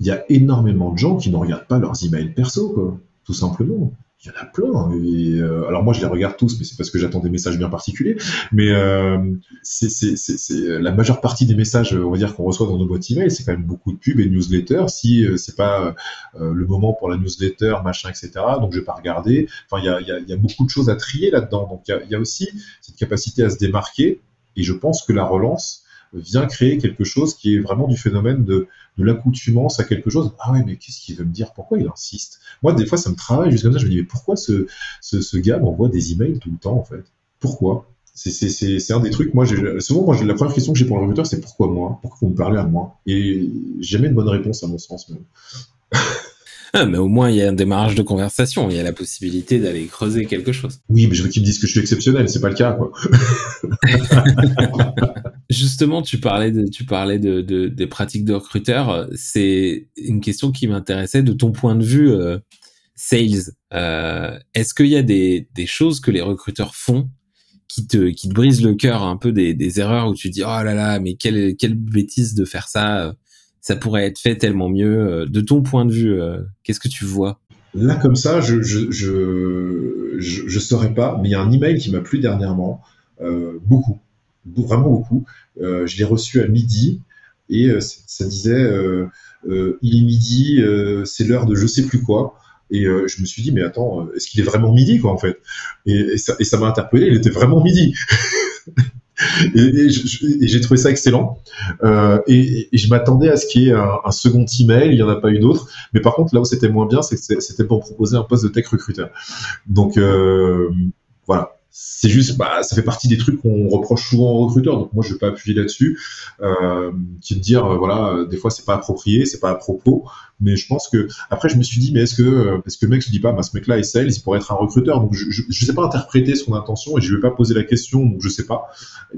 il y a énormément de gens qui ne regardent pas leurs emails perso quoi, tout simplement il y en a plein. Et, euh, alors moi, je les regarde tous, mais c'est parce que j'attends des messages bien particuliers. Mais euh, c'est la majeure partie des messages, on va dire, qu'on reçoit dans nos boîtes email, c'est quand même beaucoup de pubs et de newsletters. Si euh, c'est pas euh, le moment pour la newsletter, machin, etc. Donc je vais pas regarder. Enfin, il y a, y, a, y a, beaucoup de choses à trier là-dedans. Donc il y y a aussi cette capacité à se démarquer. Et je pense que la relance vient créer quelque chose qui est vraiment du phénomène de, de l'accoutumance à quelque chose. Ah ouais, mais qu'est-ce qu'il veut me dire? Pourquoi il insiste? Moi, des fois, ça me travaille juste comme ça. Je me dis, mais pourquoi ce, ce, ce gars m'envoie des emails tout le temps, en fait? Pourquoi? C'est un des trucs, moi, souvent, moi, la première question que j'ai pour le recruteur, c'est pourquoi moi? Pourquoi vous me parlez à moi? Et j'ai jamais une bonne réponse à mon sens, même. Ah, mais au moins, il y a un démarrage de conversation. Il y a la possibilité d'aller creuser quelque chose. Oui, mais je veux qu'ils me disent que je suis exceptionnel. C'est pas le cas, quoi. Justement, tu parlais de, tu parlais de, de des pratiques de recruteurs. C'est une question qui m'intéressait de ton point de vue euh, sales. Euh, Est-ce qu'il y a des, des choses que les recruteurs font qui te, qui te brisent le cœur un peu des, des erreurs où tu dis oh là là mais quelle, quelle bêtise de faire ça? Ça pourrait être fait tellement mieux. Euh, de ton point de vue, euh, qu'est-ce que tu vois? Là, comme ça, je je, je, je, saurais pas, mais il y a un email qui m'a plu dernièrement, euh, beaucoup, vraiment beaucoup. Je l'ai reçu à midi et ça disait il est midi, c'est l'heure de je sais plus quoi. Et je me suis dit, mais attends, est-ce qu'il est vraiment midi, quoi, en fait? Et, et ça m'a interpellé, il était vraiment midi. et, j'ai trouvé ça excellent. Euh, et, je m'attendais à ce qu'il y ait un, second email, il n'y en a pas eu d'autre. Mais par contre, là où c'était moins bien, c'était pour proposer un poste de tech recruteur. Donc euh, voilà c'est juste, bah, ça fait partie des trucs qu'on reproche souvent aux recruteurs. Donc moi, je vais pas appuyer là-dessus, euh, qui de dire, euh, voilà, euh, des fois c'est pas approprié, c'est pas à propos. Mais je pense que après, je me suis dit, mais est-ce que, euh, est-ce que le mec se dit pas, bah, ce mec-là est sales, il pourrait être un recruteur. Donc je, je, sais pas interpréter son intention et je vais pas poser la question, donc je sais pas.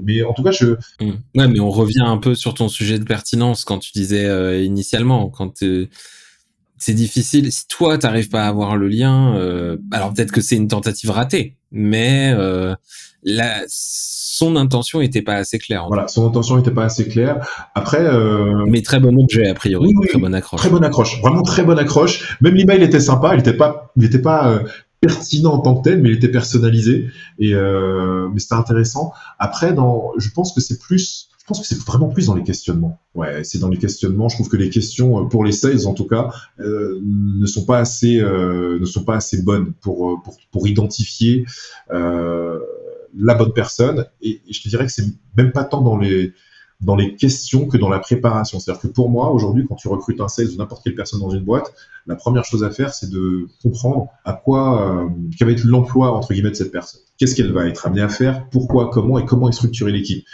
Mais en tout cas, je. Mmh. Ouais, mais on revient un peu sur ton sujet de pertinence quand tu disais initialement, quand c'est difficile. Si toi, t'arrives pas à avoir le lien, euh, alors peut-être que c'est une tentative ratée, mais euh, la, son intention était pas assez claire. Voilà, son intention était pas assez claire. Après, euh... mais très bon objet a priori, très bonne accroche. Très bonne accroche, vraiment très bonne accroche. Même l'email était sympa, il était pas, il était pas euh, pertinent en tant que tel, mais il était personnalisé et mais c'était intéressant. Après, dans, je pense que c'est plus je pense que c'est vraiment plus dans les questionnements. Ouais, c'est dans les questionnements. Je trouve que les questions euh, pour les sales, en tout cas, euh, ne sont pas assez, euh, ne sont pas assez bonnes pour euh, pour, pour identifier euh, la bonne personne. Et, je te dirais que c'est même pas tant dans les dans les questions que dans la préparation. C'est-à-dire que pour moi, aujourd'hui, quand tu recrutes un sales ou n'importe quelle personne dans une boîte, la première chose à faire, c'est de comprendre à quoi, euh, quel va être l'emploi entre guillemets de cette personne. Qu'est-ce qu'elle va être amenée à faire, pourquoi, comment? Et comment est structurée l'équipe?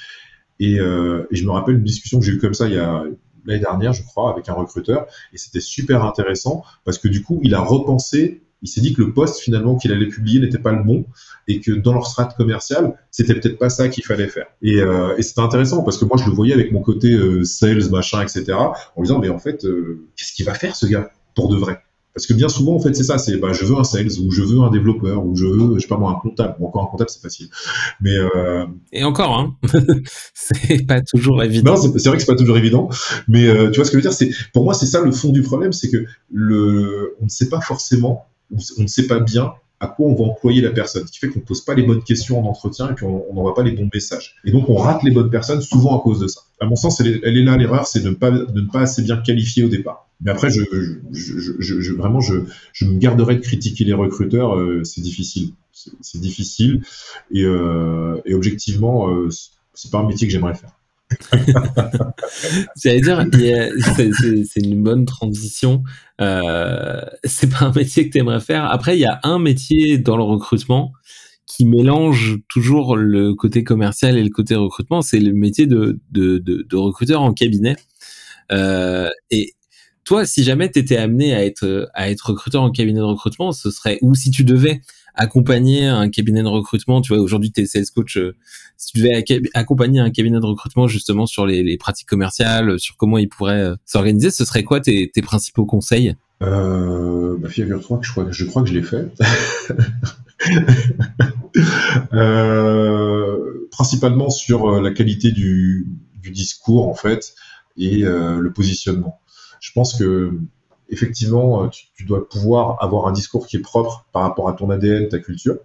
Euh, et, je me rappelle une discussion que j'ai eue comme ça il y a l'année dernière, je crois, avec un recruteur, et c'était super intéressant parce que du coup, il a repensé. Il s'est dit que le poste finalement qu'il allait publier n'était pas le bon et que dans leur strat commercial, c'était peut-être pas ça qu'il fallait faire. Et, euh, c'était intéressant parce que moi je le voyais avec mon côté euh, sales machin etc. En me disant mais en fait qu'est-ce qu'il va faire ce gars pour de vrai? Parce que bien souvent, en fait, c'est ça, c'est bah, je veux un sales ou je veux un développeur ou je veux, je sais pas moi, un comptable. Bon, encore un comptable, c'est facile. Mais euh... et encore, hein, c'est pas toujours évident. Non, c'est vrai que c'est pas toujours évident. Mais euh, tu vois ce que je veux dire, c'est pour moi, c'est ça le fond du problème, c'est que le, on ne sait pas forcément, on ne sait pas bien à quoi on va employer la personne, ce qui fait qu'on ne pose pas les bonnes questions en entretien et puis on n'envoie pas les bons messages. Et donc on rate les bonnes personnes souvent à cause de ça. À mon sens, elle est, elle est là l'erreur, c'est de, ne pas, de ne pas assez bien qualifier au départ. Mais après, je, je, je, vraiment, je, je me garderai de critiquer les recruteurs. Euh, c'est difficile, c'est difficile, et, euh, et objectivement, euh, c'est pas un métier que j'aimerais faire. J'allais dire, c'est une bonne transition. Euh, c'est pas un métier que tu aimerais faire. Après, il y a un métier dans le recrutement qui mélange toujours le côté commercial et le côté recrutement. C'est le métier de, de, de, de, recruteur en cabinet. Et toi, si jamais tu étais amené à être, à être recruteur en cabinet de recrutement, ce serait, ou si tu devais accompagner un cabinet de recrutement, tu vois, aujourd'hui tu es sales coach, euh, si tu devais accompagner un cabinet de recrutement justement sur les, pratiques commerciales, sur comment ils pourraient euh, s'organiser, ce serait quoi tes, principaux conseils? Euh, bah, figure-toi que je crois, que je l'ai fait. euh, principalement sur euh, la qualité du, discours en fait et euh, le positionnement. Je pense que effectivement, tu, tu, dois pouvoir avoir un discours qui est propre par rapport à ton ADN, ta culture,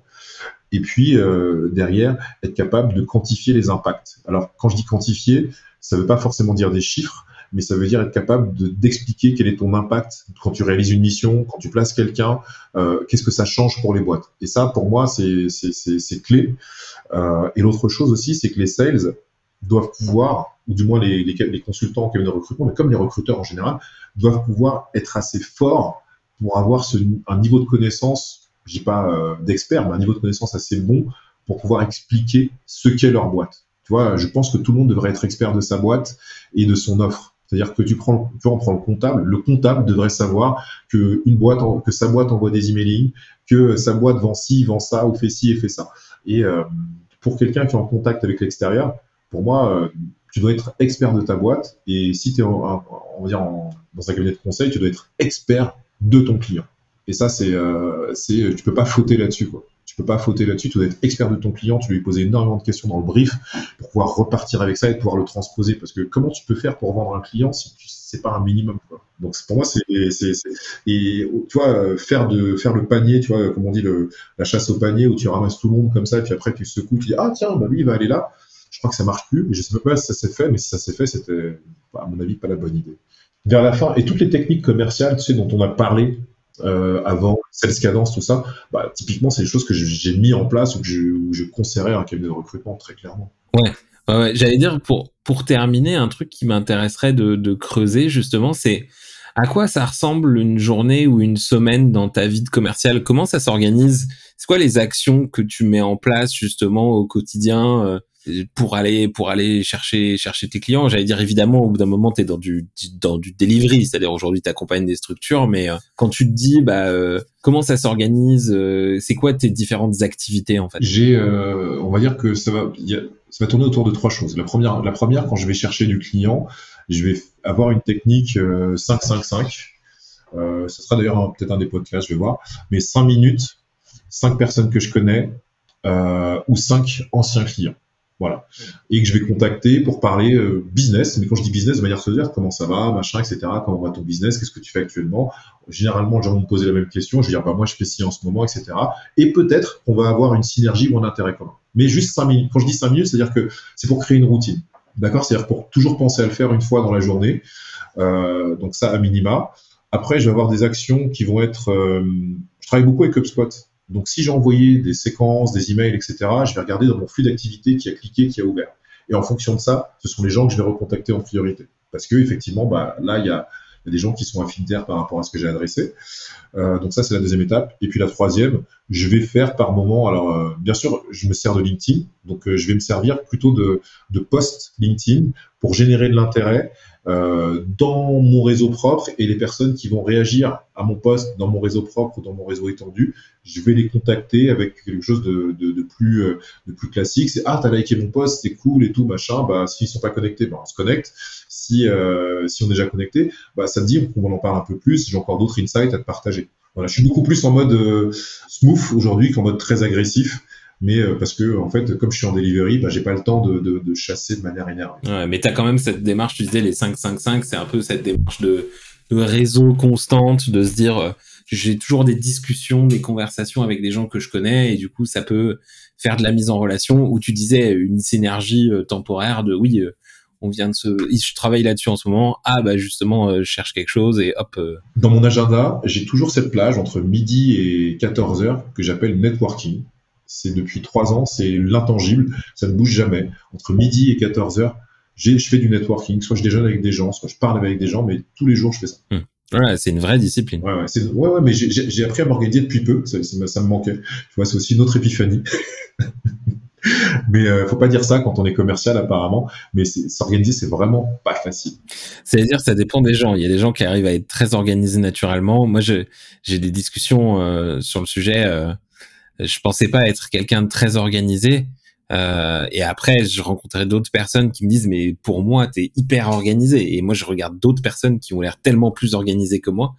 et puis euh, derrière être capable de quantifier les impacts. Alors quand je dis quantifier, ça ne veut pas forcément dire des chiffres, mais ça veut dire être capable d'expliquer quel est ton impact quand tu réalises une mission, quand tu places quelqu'un, euh, qu'est-ce que ça change pour les boîtes. Et ça, pour moi, c'est clé. Euh, et l'autre chose aussi, c'est que les sales doivent pouvoir, ou du moins les, les, les consultants en cabinet de recrutement, mais comme les recruteurs en général, doivent pouvoir être assez forts pour avoir un niveau de connaissance, je dis pas euh, d'expert, mais un niveau de connaissance assez bon pour pouvoir expliquer ce qu'est leur boîte. Tu vois, je pense que tout le monde devrait être expert de sa boîte et de son offre. C'est-à-dire que tu prends, tu en prends le comptable. Le comptable devrait savoir que une boîte, que sa boîte envoie des emailing, que sa boîte vend ci, vend ça, ou fait ci et fait ça. Et euh, pour quelqu'un qui est en contact avec l'extérieur, pour moi, euh, tu dois être expert de ta boîte. Et si tu es, on va dire, dans un cabinet de conseil, tu dois être expert de ton client. Et ça, c'est, euh, tu peux pas fauter là-dessus, quoi. Tu peux pas fauter là-dessus. Tu dois être expert de ton client. Tu lui poser énormément de questions dans le brief pour pouvoir repartir avec ça et pouvoir le transposer. Parce que comment tu peux faire pour vendre un client si tu c'est pas un minimum quoi. Donc pour moi c'est c'est et tu vois faire de faire le panier, tu vois comme on dit la chasse au panier où tu ramasses tout le monde comme ça et puis après tu secoues, tu dis ah tiens bah lui il va aller là. Je crois que ça marche plus, mais je sais pas si ça s'est fait, mais si ça s'est fait, c'était à mon avis pas la bonne idée. Vers la fin et toutes les techniques commerciales, tu sais dont on a parlé euh, avant, sales cadence, tout ça, bah, typiquement, c'est des choses que j'ai mis en place ou que je, où je conseillerais un cabinet de recrutement, très clairement. Ouais. j'allais dire, pour, pour terminer, un truc qui m'intéresserait de, de creuser, justement, c'est à quoi ça ressemble une journée ou une semaine dans ta vie de commercial Comment ça s'organise? C'est quoi les actions que tu mets en place, justement, au quotidien euh, pour aller chercher tes clients. J'allais dire évidemment au bout d'un moment tu es dans du dans delivery. C'est-à-dire aujourd'hui tu accompagnes des structures mais euh, quand tu te dis bah euh, comment ça s'organise euh, c'est quoi tes différentes activités en fait? J'ai on va dire que ça va tourner autour de trois choses. La première la première quand je vais chercher du client je vais avoir une technique 5-5-5 ce sera d'ailleurs peut-être un des podcasts je vais voir. Mais 5 minutes 5 personnes que je connais ou 5 anciens clients voilà. Et que je vais contacter pour parler euh, business. Mais quand je dis business, de manière se dire comment ça va, machin, etc. Comment va ton business Qu'est-ce que tu fais actuellement? Généralement, les gens vont me poser la même question. Je vais dire, bah, moi, je fais ci en ce moment, etc. Et peut-être qu'on va avoir une synergie ou un intérêt commun. Mais juste 5 minutes. Quand je dis 5 minutes, c'est-à-dire que c'est pour créer une routine. D'accord? C'est-à-dire pour toujours penser à le faire une fois dans la journée. Euh, donc ça, à minima. Après, je vais avoir des actions qui vont être... Euh, je travaille beaucoup avec HubSpot. Donc, si j'ai envoyé des séquences, des emails, etc., je vais regarder dans mon flux d'activité qui a cliqué, qui a ouvert. Et en fonction de ça, ce sont les gens que je vais recontacter en priorité. Parce que effectivement, bah, là, il y a, des gens qui sont affinitaires par rapport à ce que j'ai adressé. Euh, donc ça, c'est la deuxième étape. Et puis la troisième, je vais faire par moment. Alors, euh, bien sûr, je me sers de LinkedIn. Donc, euh, je vais me servir plutôt de, de post LinkedIn pour générer de l'intérêt dans mon réseau propre et les personnes qui vont réagir à mon poste dans mon réseau propre ou dans mon réseau étendu, je vais les contacter avec quelque chose euh, de plus classique. C'est ah t'as liké mon poste, c'est cool et tout machin. Bah s'ils sont pas connectés, bah, on se connecte. Si euh, si on est déjà connecté, bah ça me dit on en parle un peu plus. J'ai encore d'autres insights à te partager. Voilà, je suis beaucoup plus en mode euh, smooth aujourd'hui qu'en mode très agressif mais euh, parce que en fait comme je suis en delivery bah, j'ai pas le temps de, chasser de manière énervée ouais, mais tu as quand même cette démarche tu disais les 5-5-5 c'est un peu cette démarche de, de réseau constante de se dire euh, j'ai toujours des discussions des conversations avec des gens que je connais et du coup ça peut faire de la mise en relation où tu disais une synergie euh, temporaire de oui on vient de se, je travaille là-dessus en ce moment. Ah bah justement, euh, je cherche quelque chose et hop. Euh. Dans mon agenda, j'ai toujours cette plage entre midi et 14 heures que j'appelle networking. C'est depuis trois ans, c'est l'intangible, ça ne bouge jamais. Entre midi et 14 heures, je fais du networking, soit je déjeune avec des gens, soit je parle avec des gens, mais tous les jours je fais ça. Hmm. Ouais, c'est une vraie discipline. Ouais, ouais, ouais, ouais mais j'ai appris à m'organiser depuis peu, ça, ça, me manquait. Tu vois, c'est aussi une autre épiphanie. mais euh, faut pas dire ça quand on est commercial apparemment. Mais s'organiser, c'est vraiment pas facile. C'est-à-dire, ça dépend des gens. Il y a des gens qui arrivent à être très organisés naturellement. Moi, j'ai des discussions euh, sur le sujet. Euh, je pensais pas être quelqu'un de très organisé. Euh, et après, je rencontrais d'autres personnes qui me disent, mais pour moi, t'es hyper organisé. Et moi, je regarde d'autres personnes qui ont l'air tellement plus organisées que moi.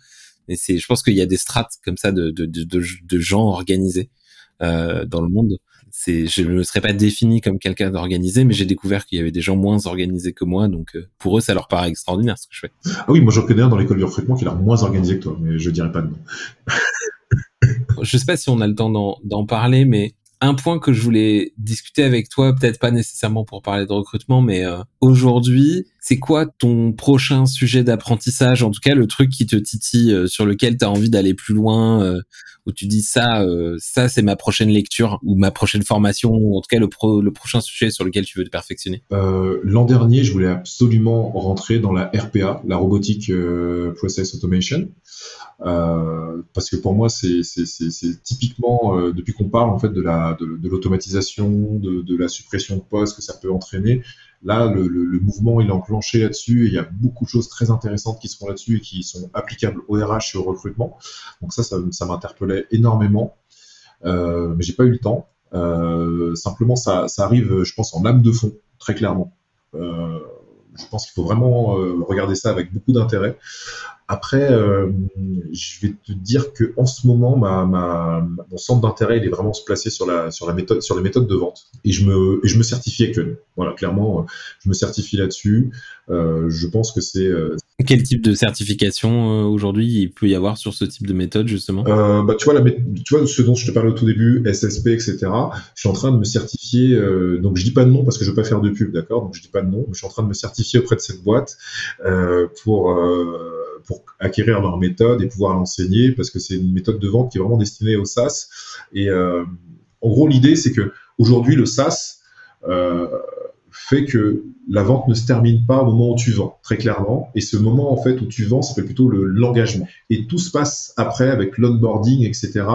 Et c'est, je pense qu'il y a des strates comme ça de, de, de, de gens organisés euh, dans le monde c'est, je ne me serais pas défini comme quelqu'un d'organisé, mais j'ai découvert qu'il y avait des gens moins organisés que moi, donc euh, pour eux, ça leur paraît extraordinaire ce que je fais. Ah oui, moi j'en connais un dans l'école du recrutement qui a l'air moins organisé que toi, mais je dirais pas de nom. je sais pas si on a le temps d'en parler, mais un point que je voulais discuter avec toi, peut-être pas nécessairement pour parler de recrutement, mais euh, aujourd'hui, c'est quoi ton prochain sujet d'apprentissage En tout cas, le truc qui te titille, euh, sur lequel tu as envie d'aller plus loin, euh, où tu dis ça, ça c'est ma prochaine lecture ou ma prochaine formation, ou en tout cas le, prochain sujet sur lequel tu veux te perfectionner? L'an dernier, je voulais absolument rentrer dans la RPA, la robotique process automation. Euh, parce que pour moi, c'est typiquement euh, depuis qu'on parle en fait de la de, l'automatisation, de, de, la suppression de postes que ça peut entraîner. Là, le, mouvement est enclenché là-dessus et il y a beaucoup de choses très intéressantes qui se font là-dessus et qui sont applicables au RH et au recrutement. Donc ça, ça, ça m'interpellait énormément, euh, mais j'ai pas eu le temps. Euh, simplement, ça, ça arrive, je pense, en âme de fond, très clairement. Euh, je pense qu'il faut vraiment regarder ça avec beaucoup d'intérêt. Après, euh, je vais te dire que en ce moment, mon centre d'intérêt, il est vraiment se placer sur la, sur la méthode, sur les méthodes de vente. Et je me, et je me certifie actuellement. Voilà, clairement, euh, je me certifie là-dessus. Euh, je pense que c'est. Euh, Quel type de certification aujourd'hui il peut y avoir sur ce type de méthode justement? Bah, tu vois, la, tu vois ce dont je te parlais au tout début, SSP, etc. Je suis en train de me certifier. donc je dis pas de nom parce que je veux pas faire de pub, d'accord? Donc je dis pas de nom. Mais je suis en train de me certifier auprès de cette boîte pour pour acquérir leur méthode et pouvoir l'enseigner parce que c'est une méthode de vente qui est vraiment destinée au SaaS. Et euh, en gros, l'idée, c'est que aujourd'hui, le SaaS euh, fait que la vente ne se termine pas au moment où tu vends, très clairement. Et ce moment, en fait, où tu vends, c'est plutôt l'engagement. et tout se passe après avec l'onboarding, etc.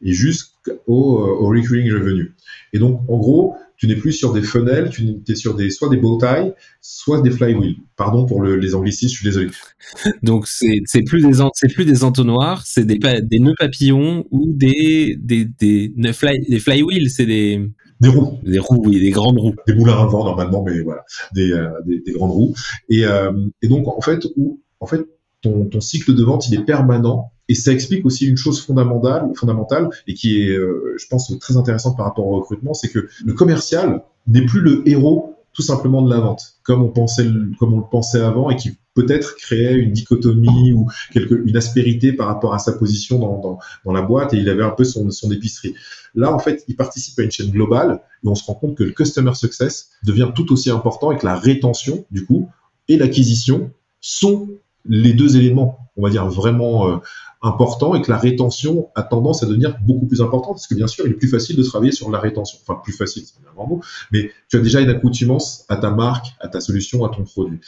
et jusqu'au au recurring revenue. Et donc, en gros, tu n'es plus sur des funnels, tu es sur des soit des bow ties, soit des flywheels. Pardon pour les anglicismes, je suis désolé. Donc c'est plus des plus des entonnoirs, c'est des des nœuds papillons ou des des des, des flywheels, c'est des des roues. Des roues, oui, des grandes roues. Des moulins à vent normalement, mais voilà, des, euh, des, des, grandes roues. Et, euh, et donc en fait, où, en fait, ton, ton cycle de vente il est permanent et ça explique aussi une chose fondamentale, fondamentale et qui est, euh, je pense, très intéressante par rapport au recrutement, c'est que le commercial n'est plus le héros tout simplement de la vente, comme on pensait, comme on le pensait avant, et qui peut-être créait une dichotomie ou quelque, une aspérité par rapport à sa position dans, dans, la boîte, et il avait un peu son, son épicerie. Là, en fait, il participe à une chaîne globale, et on se rend compte que le customer success devient tout aussi important et que la rétention, du coup, et l'acquisition sont les deux éléments, on va dire, vraiment euh, important et que la rétention a tendance à devenir beaucoup plus importante parce que bien sûr, il est plus facile de travailler sur la rétention. Enfin, plus facile, c'est un grand mot, mais tu as déjà une accoutumance à ta marque, à ta solution, à ton produit.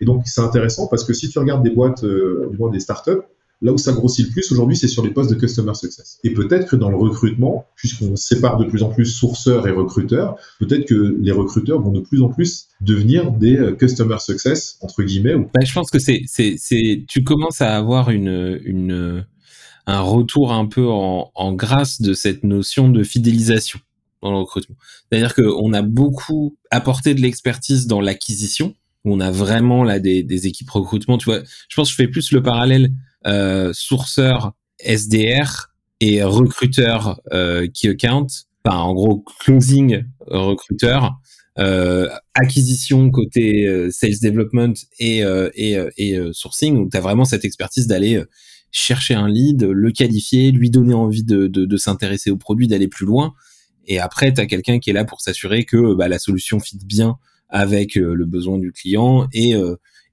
Et donc, c'est intéressant parce que si tu regardes des boîtes, euh, du moins des startups, Là où ça grossit le plus aujourd'hui, c'est sur les postes de customer success. Et peut-être que dans le recrutement, puisqu'on sépare de plus en plus sourceurs et recruteurs, peut-être que les recruteurs vont de plus en plus devenir des euh, customer success entre guillemets. Bah, je pense que c'est c'est c'est tu commences à avoir une une un retour un peu en, en grâce de cette notion de fidélisation dans le recrutement. C'est-à-dire qu'on a beaucoup apporté de l'expertise dans l'acquisition, où on a vraiment là des, équipes recrutement. Tu vois, je pense que je fais plus le parallèle euh, sourceur SDR et recruteur euh, key account, enfin en gros closing recruteur, euh, acquisition côté euh, sales development et et, et sourcing où tu as vraiment cette expertise d'aller chercher un lead, le qualifier, lui donner envie de, de, de s'intéresser au produit, d'aller plus loin. Et après, tu as quelqu'un qui est là pour s'assurer que bah, la solution fit bien avec le besoin du client et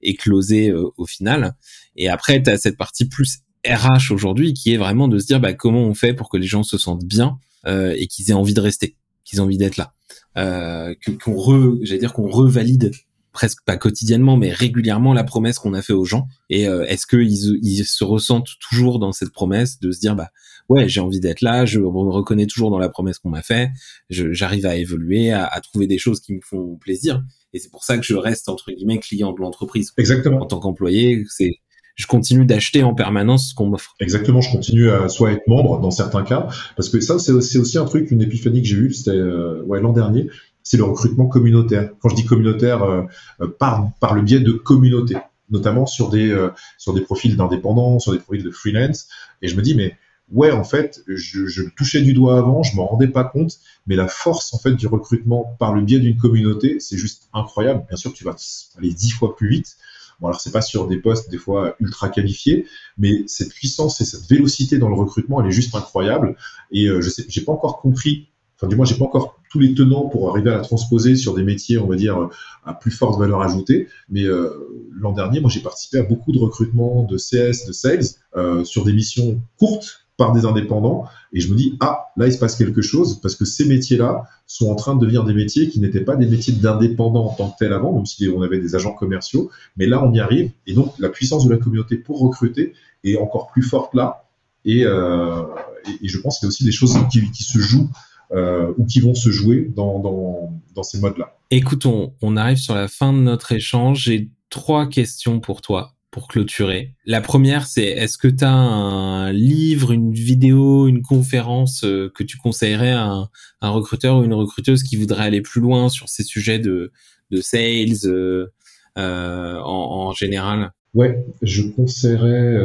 et closer au final. Et après, tu as cette partie plus RH aujourd'hui qui est vraiment de se dire bah, comment on fait pour que les gens se sentent bien et qu'ils aient envie de rester, qu'ils aient envie d'être là, euh, qu'on re, j'allais dire qu'on revalide presque pas quotidiennement, mais régulièrement la promesse qu'on a fait aux gens. Et euh, est-ce qu'ils ils se ressentent toujours dans cette promesse de se dire bah ouais j'ai envie d'être là, je me reconnais toujours dans la promesse qu'on m'a fait, j'arrive à évoluer, à, trouver des choses qui me font plaisir. Et c'est pour ça que je reste entre guillemets client de l'entreprise. Exactement. En tant qu'employé, c'est je continue d'acheter en permanence ce qu'on m'offre. Exactement, je continue à soit être membre dans certains cas, parce que ça c'est aussi, un truc, une épiphanie que j'ai eue, c'était euh, ouais, l'an dernier c'est le recrutement communautaire. Quand je dis communautaire, euh, euh, par, par le biais de communautés, notamment sur des, euh, sur des profils d'indépendants, sur des profils de freelance. Et je me dis, mais ouais, en fait, je, je touchais du doigt avant, je m'en rendais pas compte, mais la force en fait du recrutement par le biais d'une communauté, c'est juste incroyable. Bien sûr, tu vas aller dix fois plus vite. Bon, alors c'est pas sur des postes des fois ultra qualifiés, mais cette puissance et cette vélocité dans le recrutement, elle est juste incroyable. Et je sais, j'ai pas encore compris enfin du moins j'ai pas encore tous les tenants pour arriver à la transposer sur des métiers, on va dire, à plus forte valeur ajoutée. Mais euh, l'an dernier, moi j'ai participé à beaucoup de recrutements de CS, de sales, euh, sur des missions courtes par des indépendants. Et je me dis, ah, là il se passe quelque chose, parce que ces métiers-là sont en train de devenir des métiers qui n'étaient pas des métiers d'indépendants en tant que tel avant, même si on avait des agents commerciaux. Mais là, on y arrive. Et donc la puissance de la communauté pour recruter est encore plus forte là. Et, euh, je pense qu'il y a aussi des choses qui, se jouent euh, ou qui vont se jouer dans, ces modes-là. Écoutons, on arrive sur la fin de notre échange. J'ai trois questions pour toi pour clôturer. La première, c'est est-ce que tu as un livre, une vidéo, une conférence euh, que tu conseillerais à un, recruteur ou une recruteuse qui voudrait aller plus loin sur ces sujets de, sales euh, euh, en, général? Ouais, je conseillerais,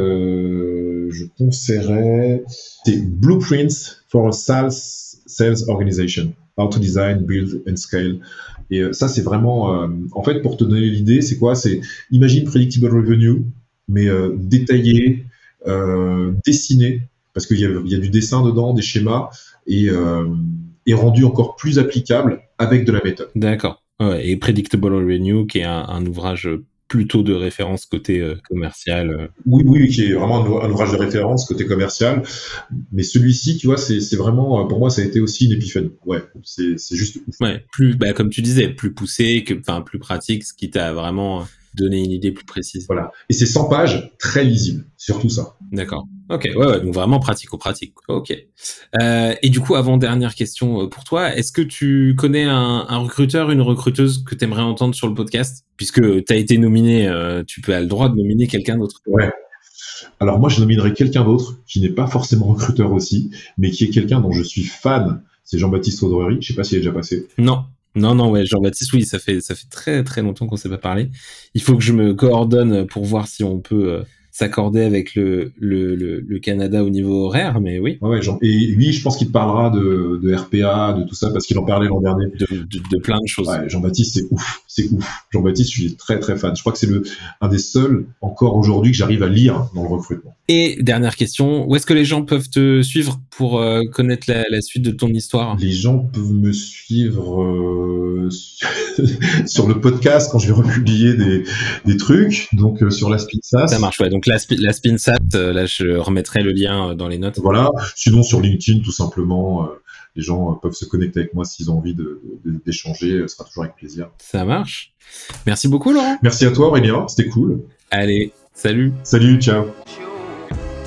je conseillerais des Blueprints for a Sales Sales Organization, How to Design, Build and Scale. Et euh, ça, c'est vraiment, euh, en fait, pour te donner l'idée, c'est quoi? C'est imagine predictable revenue, mais euh, détaillé, dessiné, parce qu'il y, y, a du dessin dedans, des schémas, et, rendu encore plus applicable avec de la méthode. D'accord. Et Predictable Revenue, qui est un ouvrage plutôt de référence côté euh, commercial. Euh. Oui, oui, qui est vraiment un, ouvrage de référence côté commercial. Mais celui-ci, tu vois, c'est vraiment, pour moi, ça a été aussi une épiphanie. Ouais, c'est juste. Ouais, plus, bah, comme tu disais, plus poussé, que, enfin, plus pratique, ce qui t'a vraiment donné une idée plus précise. Voilà. Et c'est 100 pages, très lisible, surtout ça. D'accord. Ok, ouais, ouais, donc vraiment pratico-pratique. Ok. Euh, et du coup, avant dernière question euh, pour toi, est-ce que tu connais un, un recruteur, une recruteuse que tu aimerais entendre sur le podcast, puisque tu as été nominé, euh, tu peux avoir le droit de nominer quelqu'un d'autre. Ouais. Alors moi, je nominerais quelqu'un d'autre qui n'est pas forcément recruteur aussi, mais qui est quelqu'un dont je suis fan. C'est Jean-Baptiste Audrery. Je sais pas s'il est déjà passé. Non. Non, non, ouais, Jean-Baptiste, oui, ça fait, ça fait très, très longtemps qu'on ne s'est pas parlé. Il faut que je me coordonne pour voir si on peut euh, s'accorder avec le, le, le, Canada au niveau horaire, mais oui. Ouais, et lui, je pense qu'il parlera de, de RPA, de tout ça, parce qu'il en parlait l'an dernier. De, de, plein de choses. Ouais, Jean-Baptiste, c'est ouf, c'est ouf. Jean-Baptiste, je suis très très fan. Je crois que c'est le un des seuls encore aujourd'hui que j'arrive à lire dans le recrutement. Et dernière question, où est-ce que les gens peuvent te suivre pour euh, connaître la, la, suite de ton histoire? Les gens peuvent me suivre euh, sur le podcast quand je vais republier des, des trucs, donc euh, sur la Ça marche, ouais. Donc la, la SpinSat, euh, là, je remettrai le lien euh, dans les notes. Voilà. Sinon, sur LinkedIn, tout simplement, euh, les gens peuvent se connecter avec moi s'ils ont envie d'échanger. Ce sera toujours avec plaisir. Ça marche. Merci beaucoup, Laurent. Merci à toi, Aurélien. C'était cool. Allez, salut. Salut, ciao.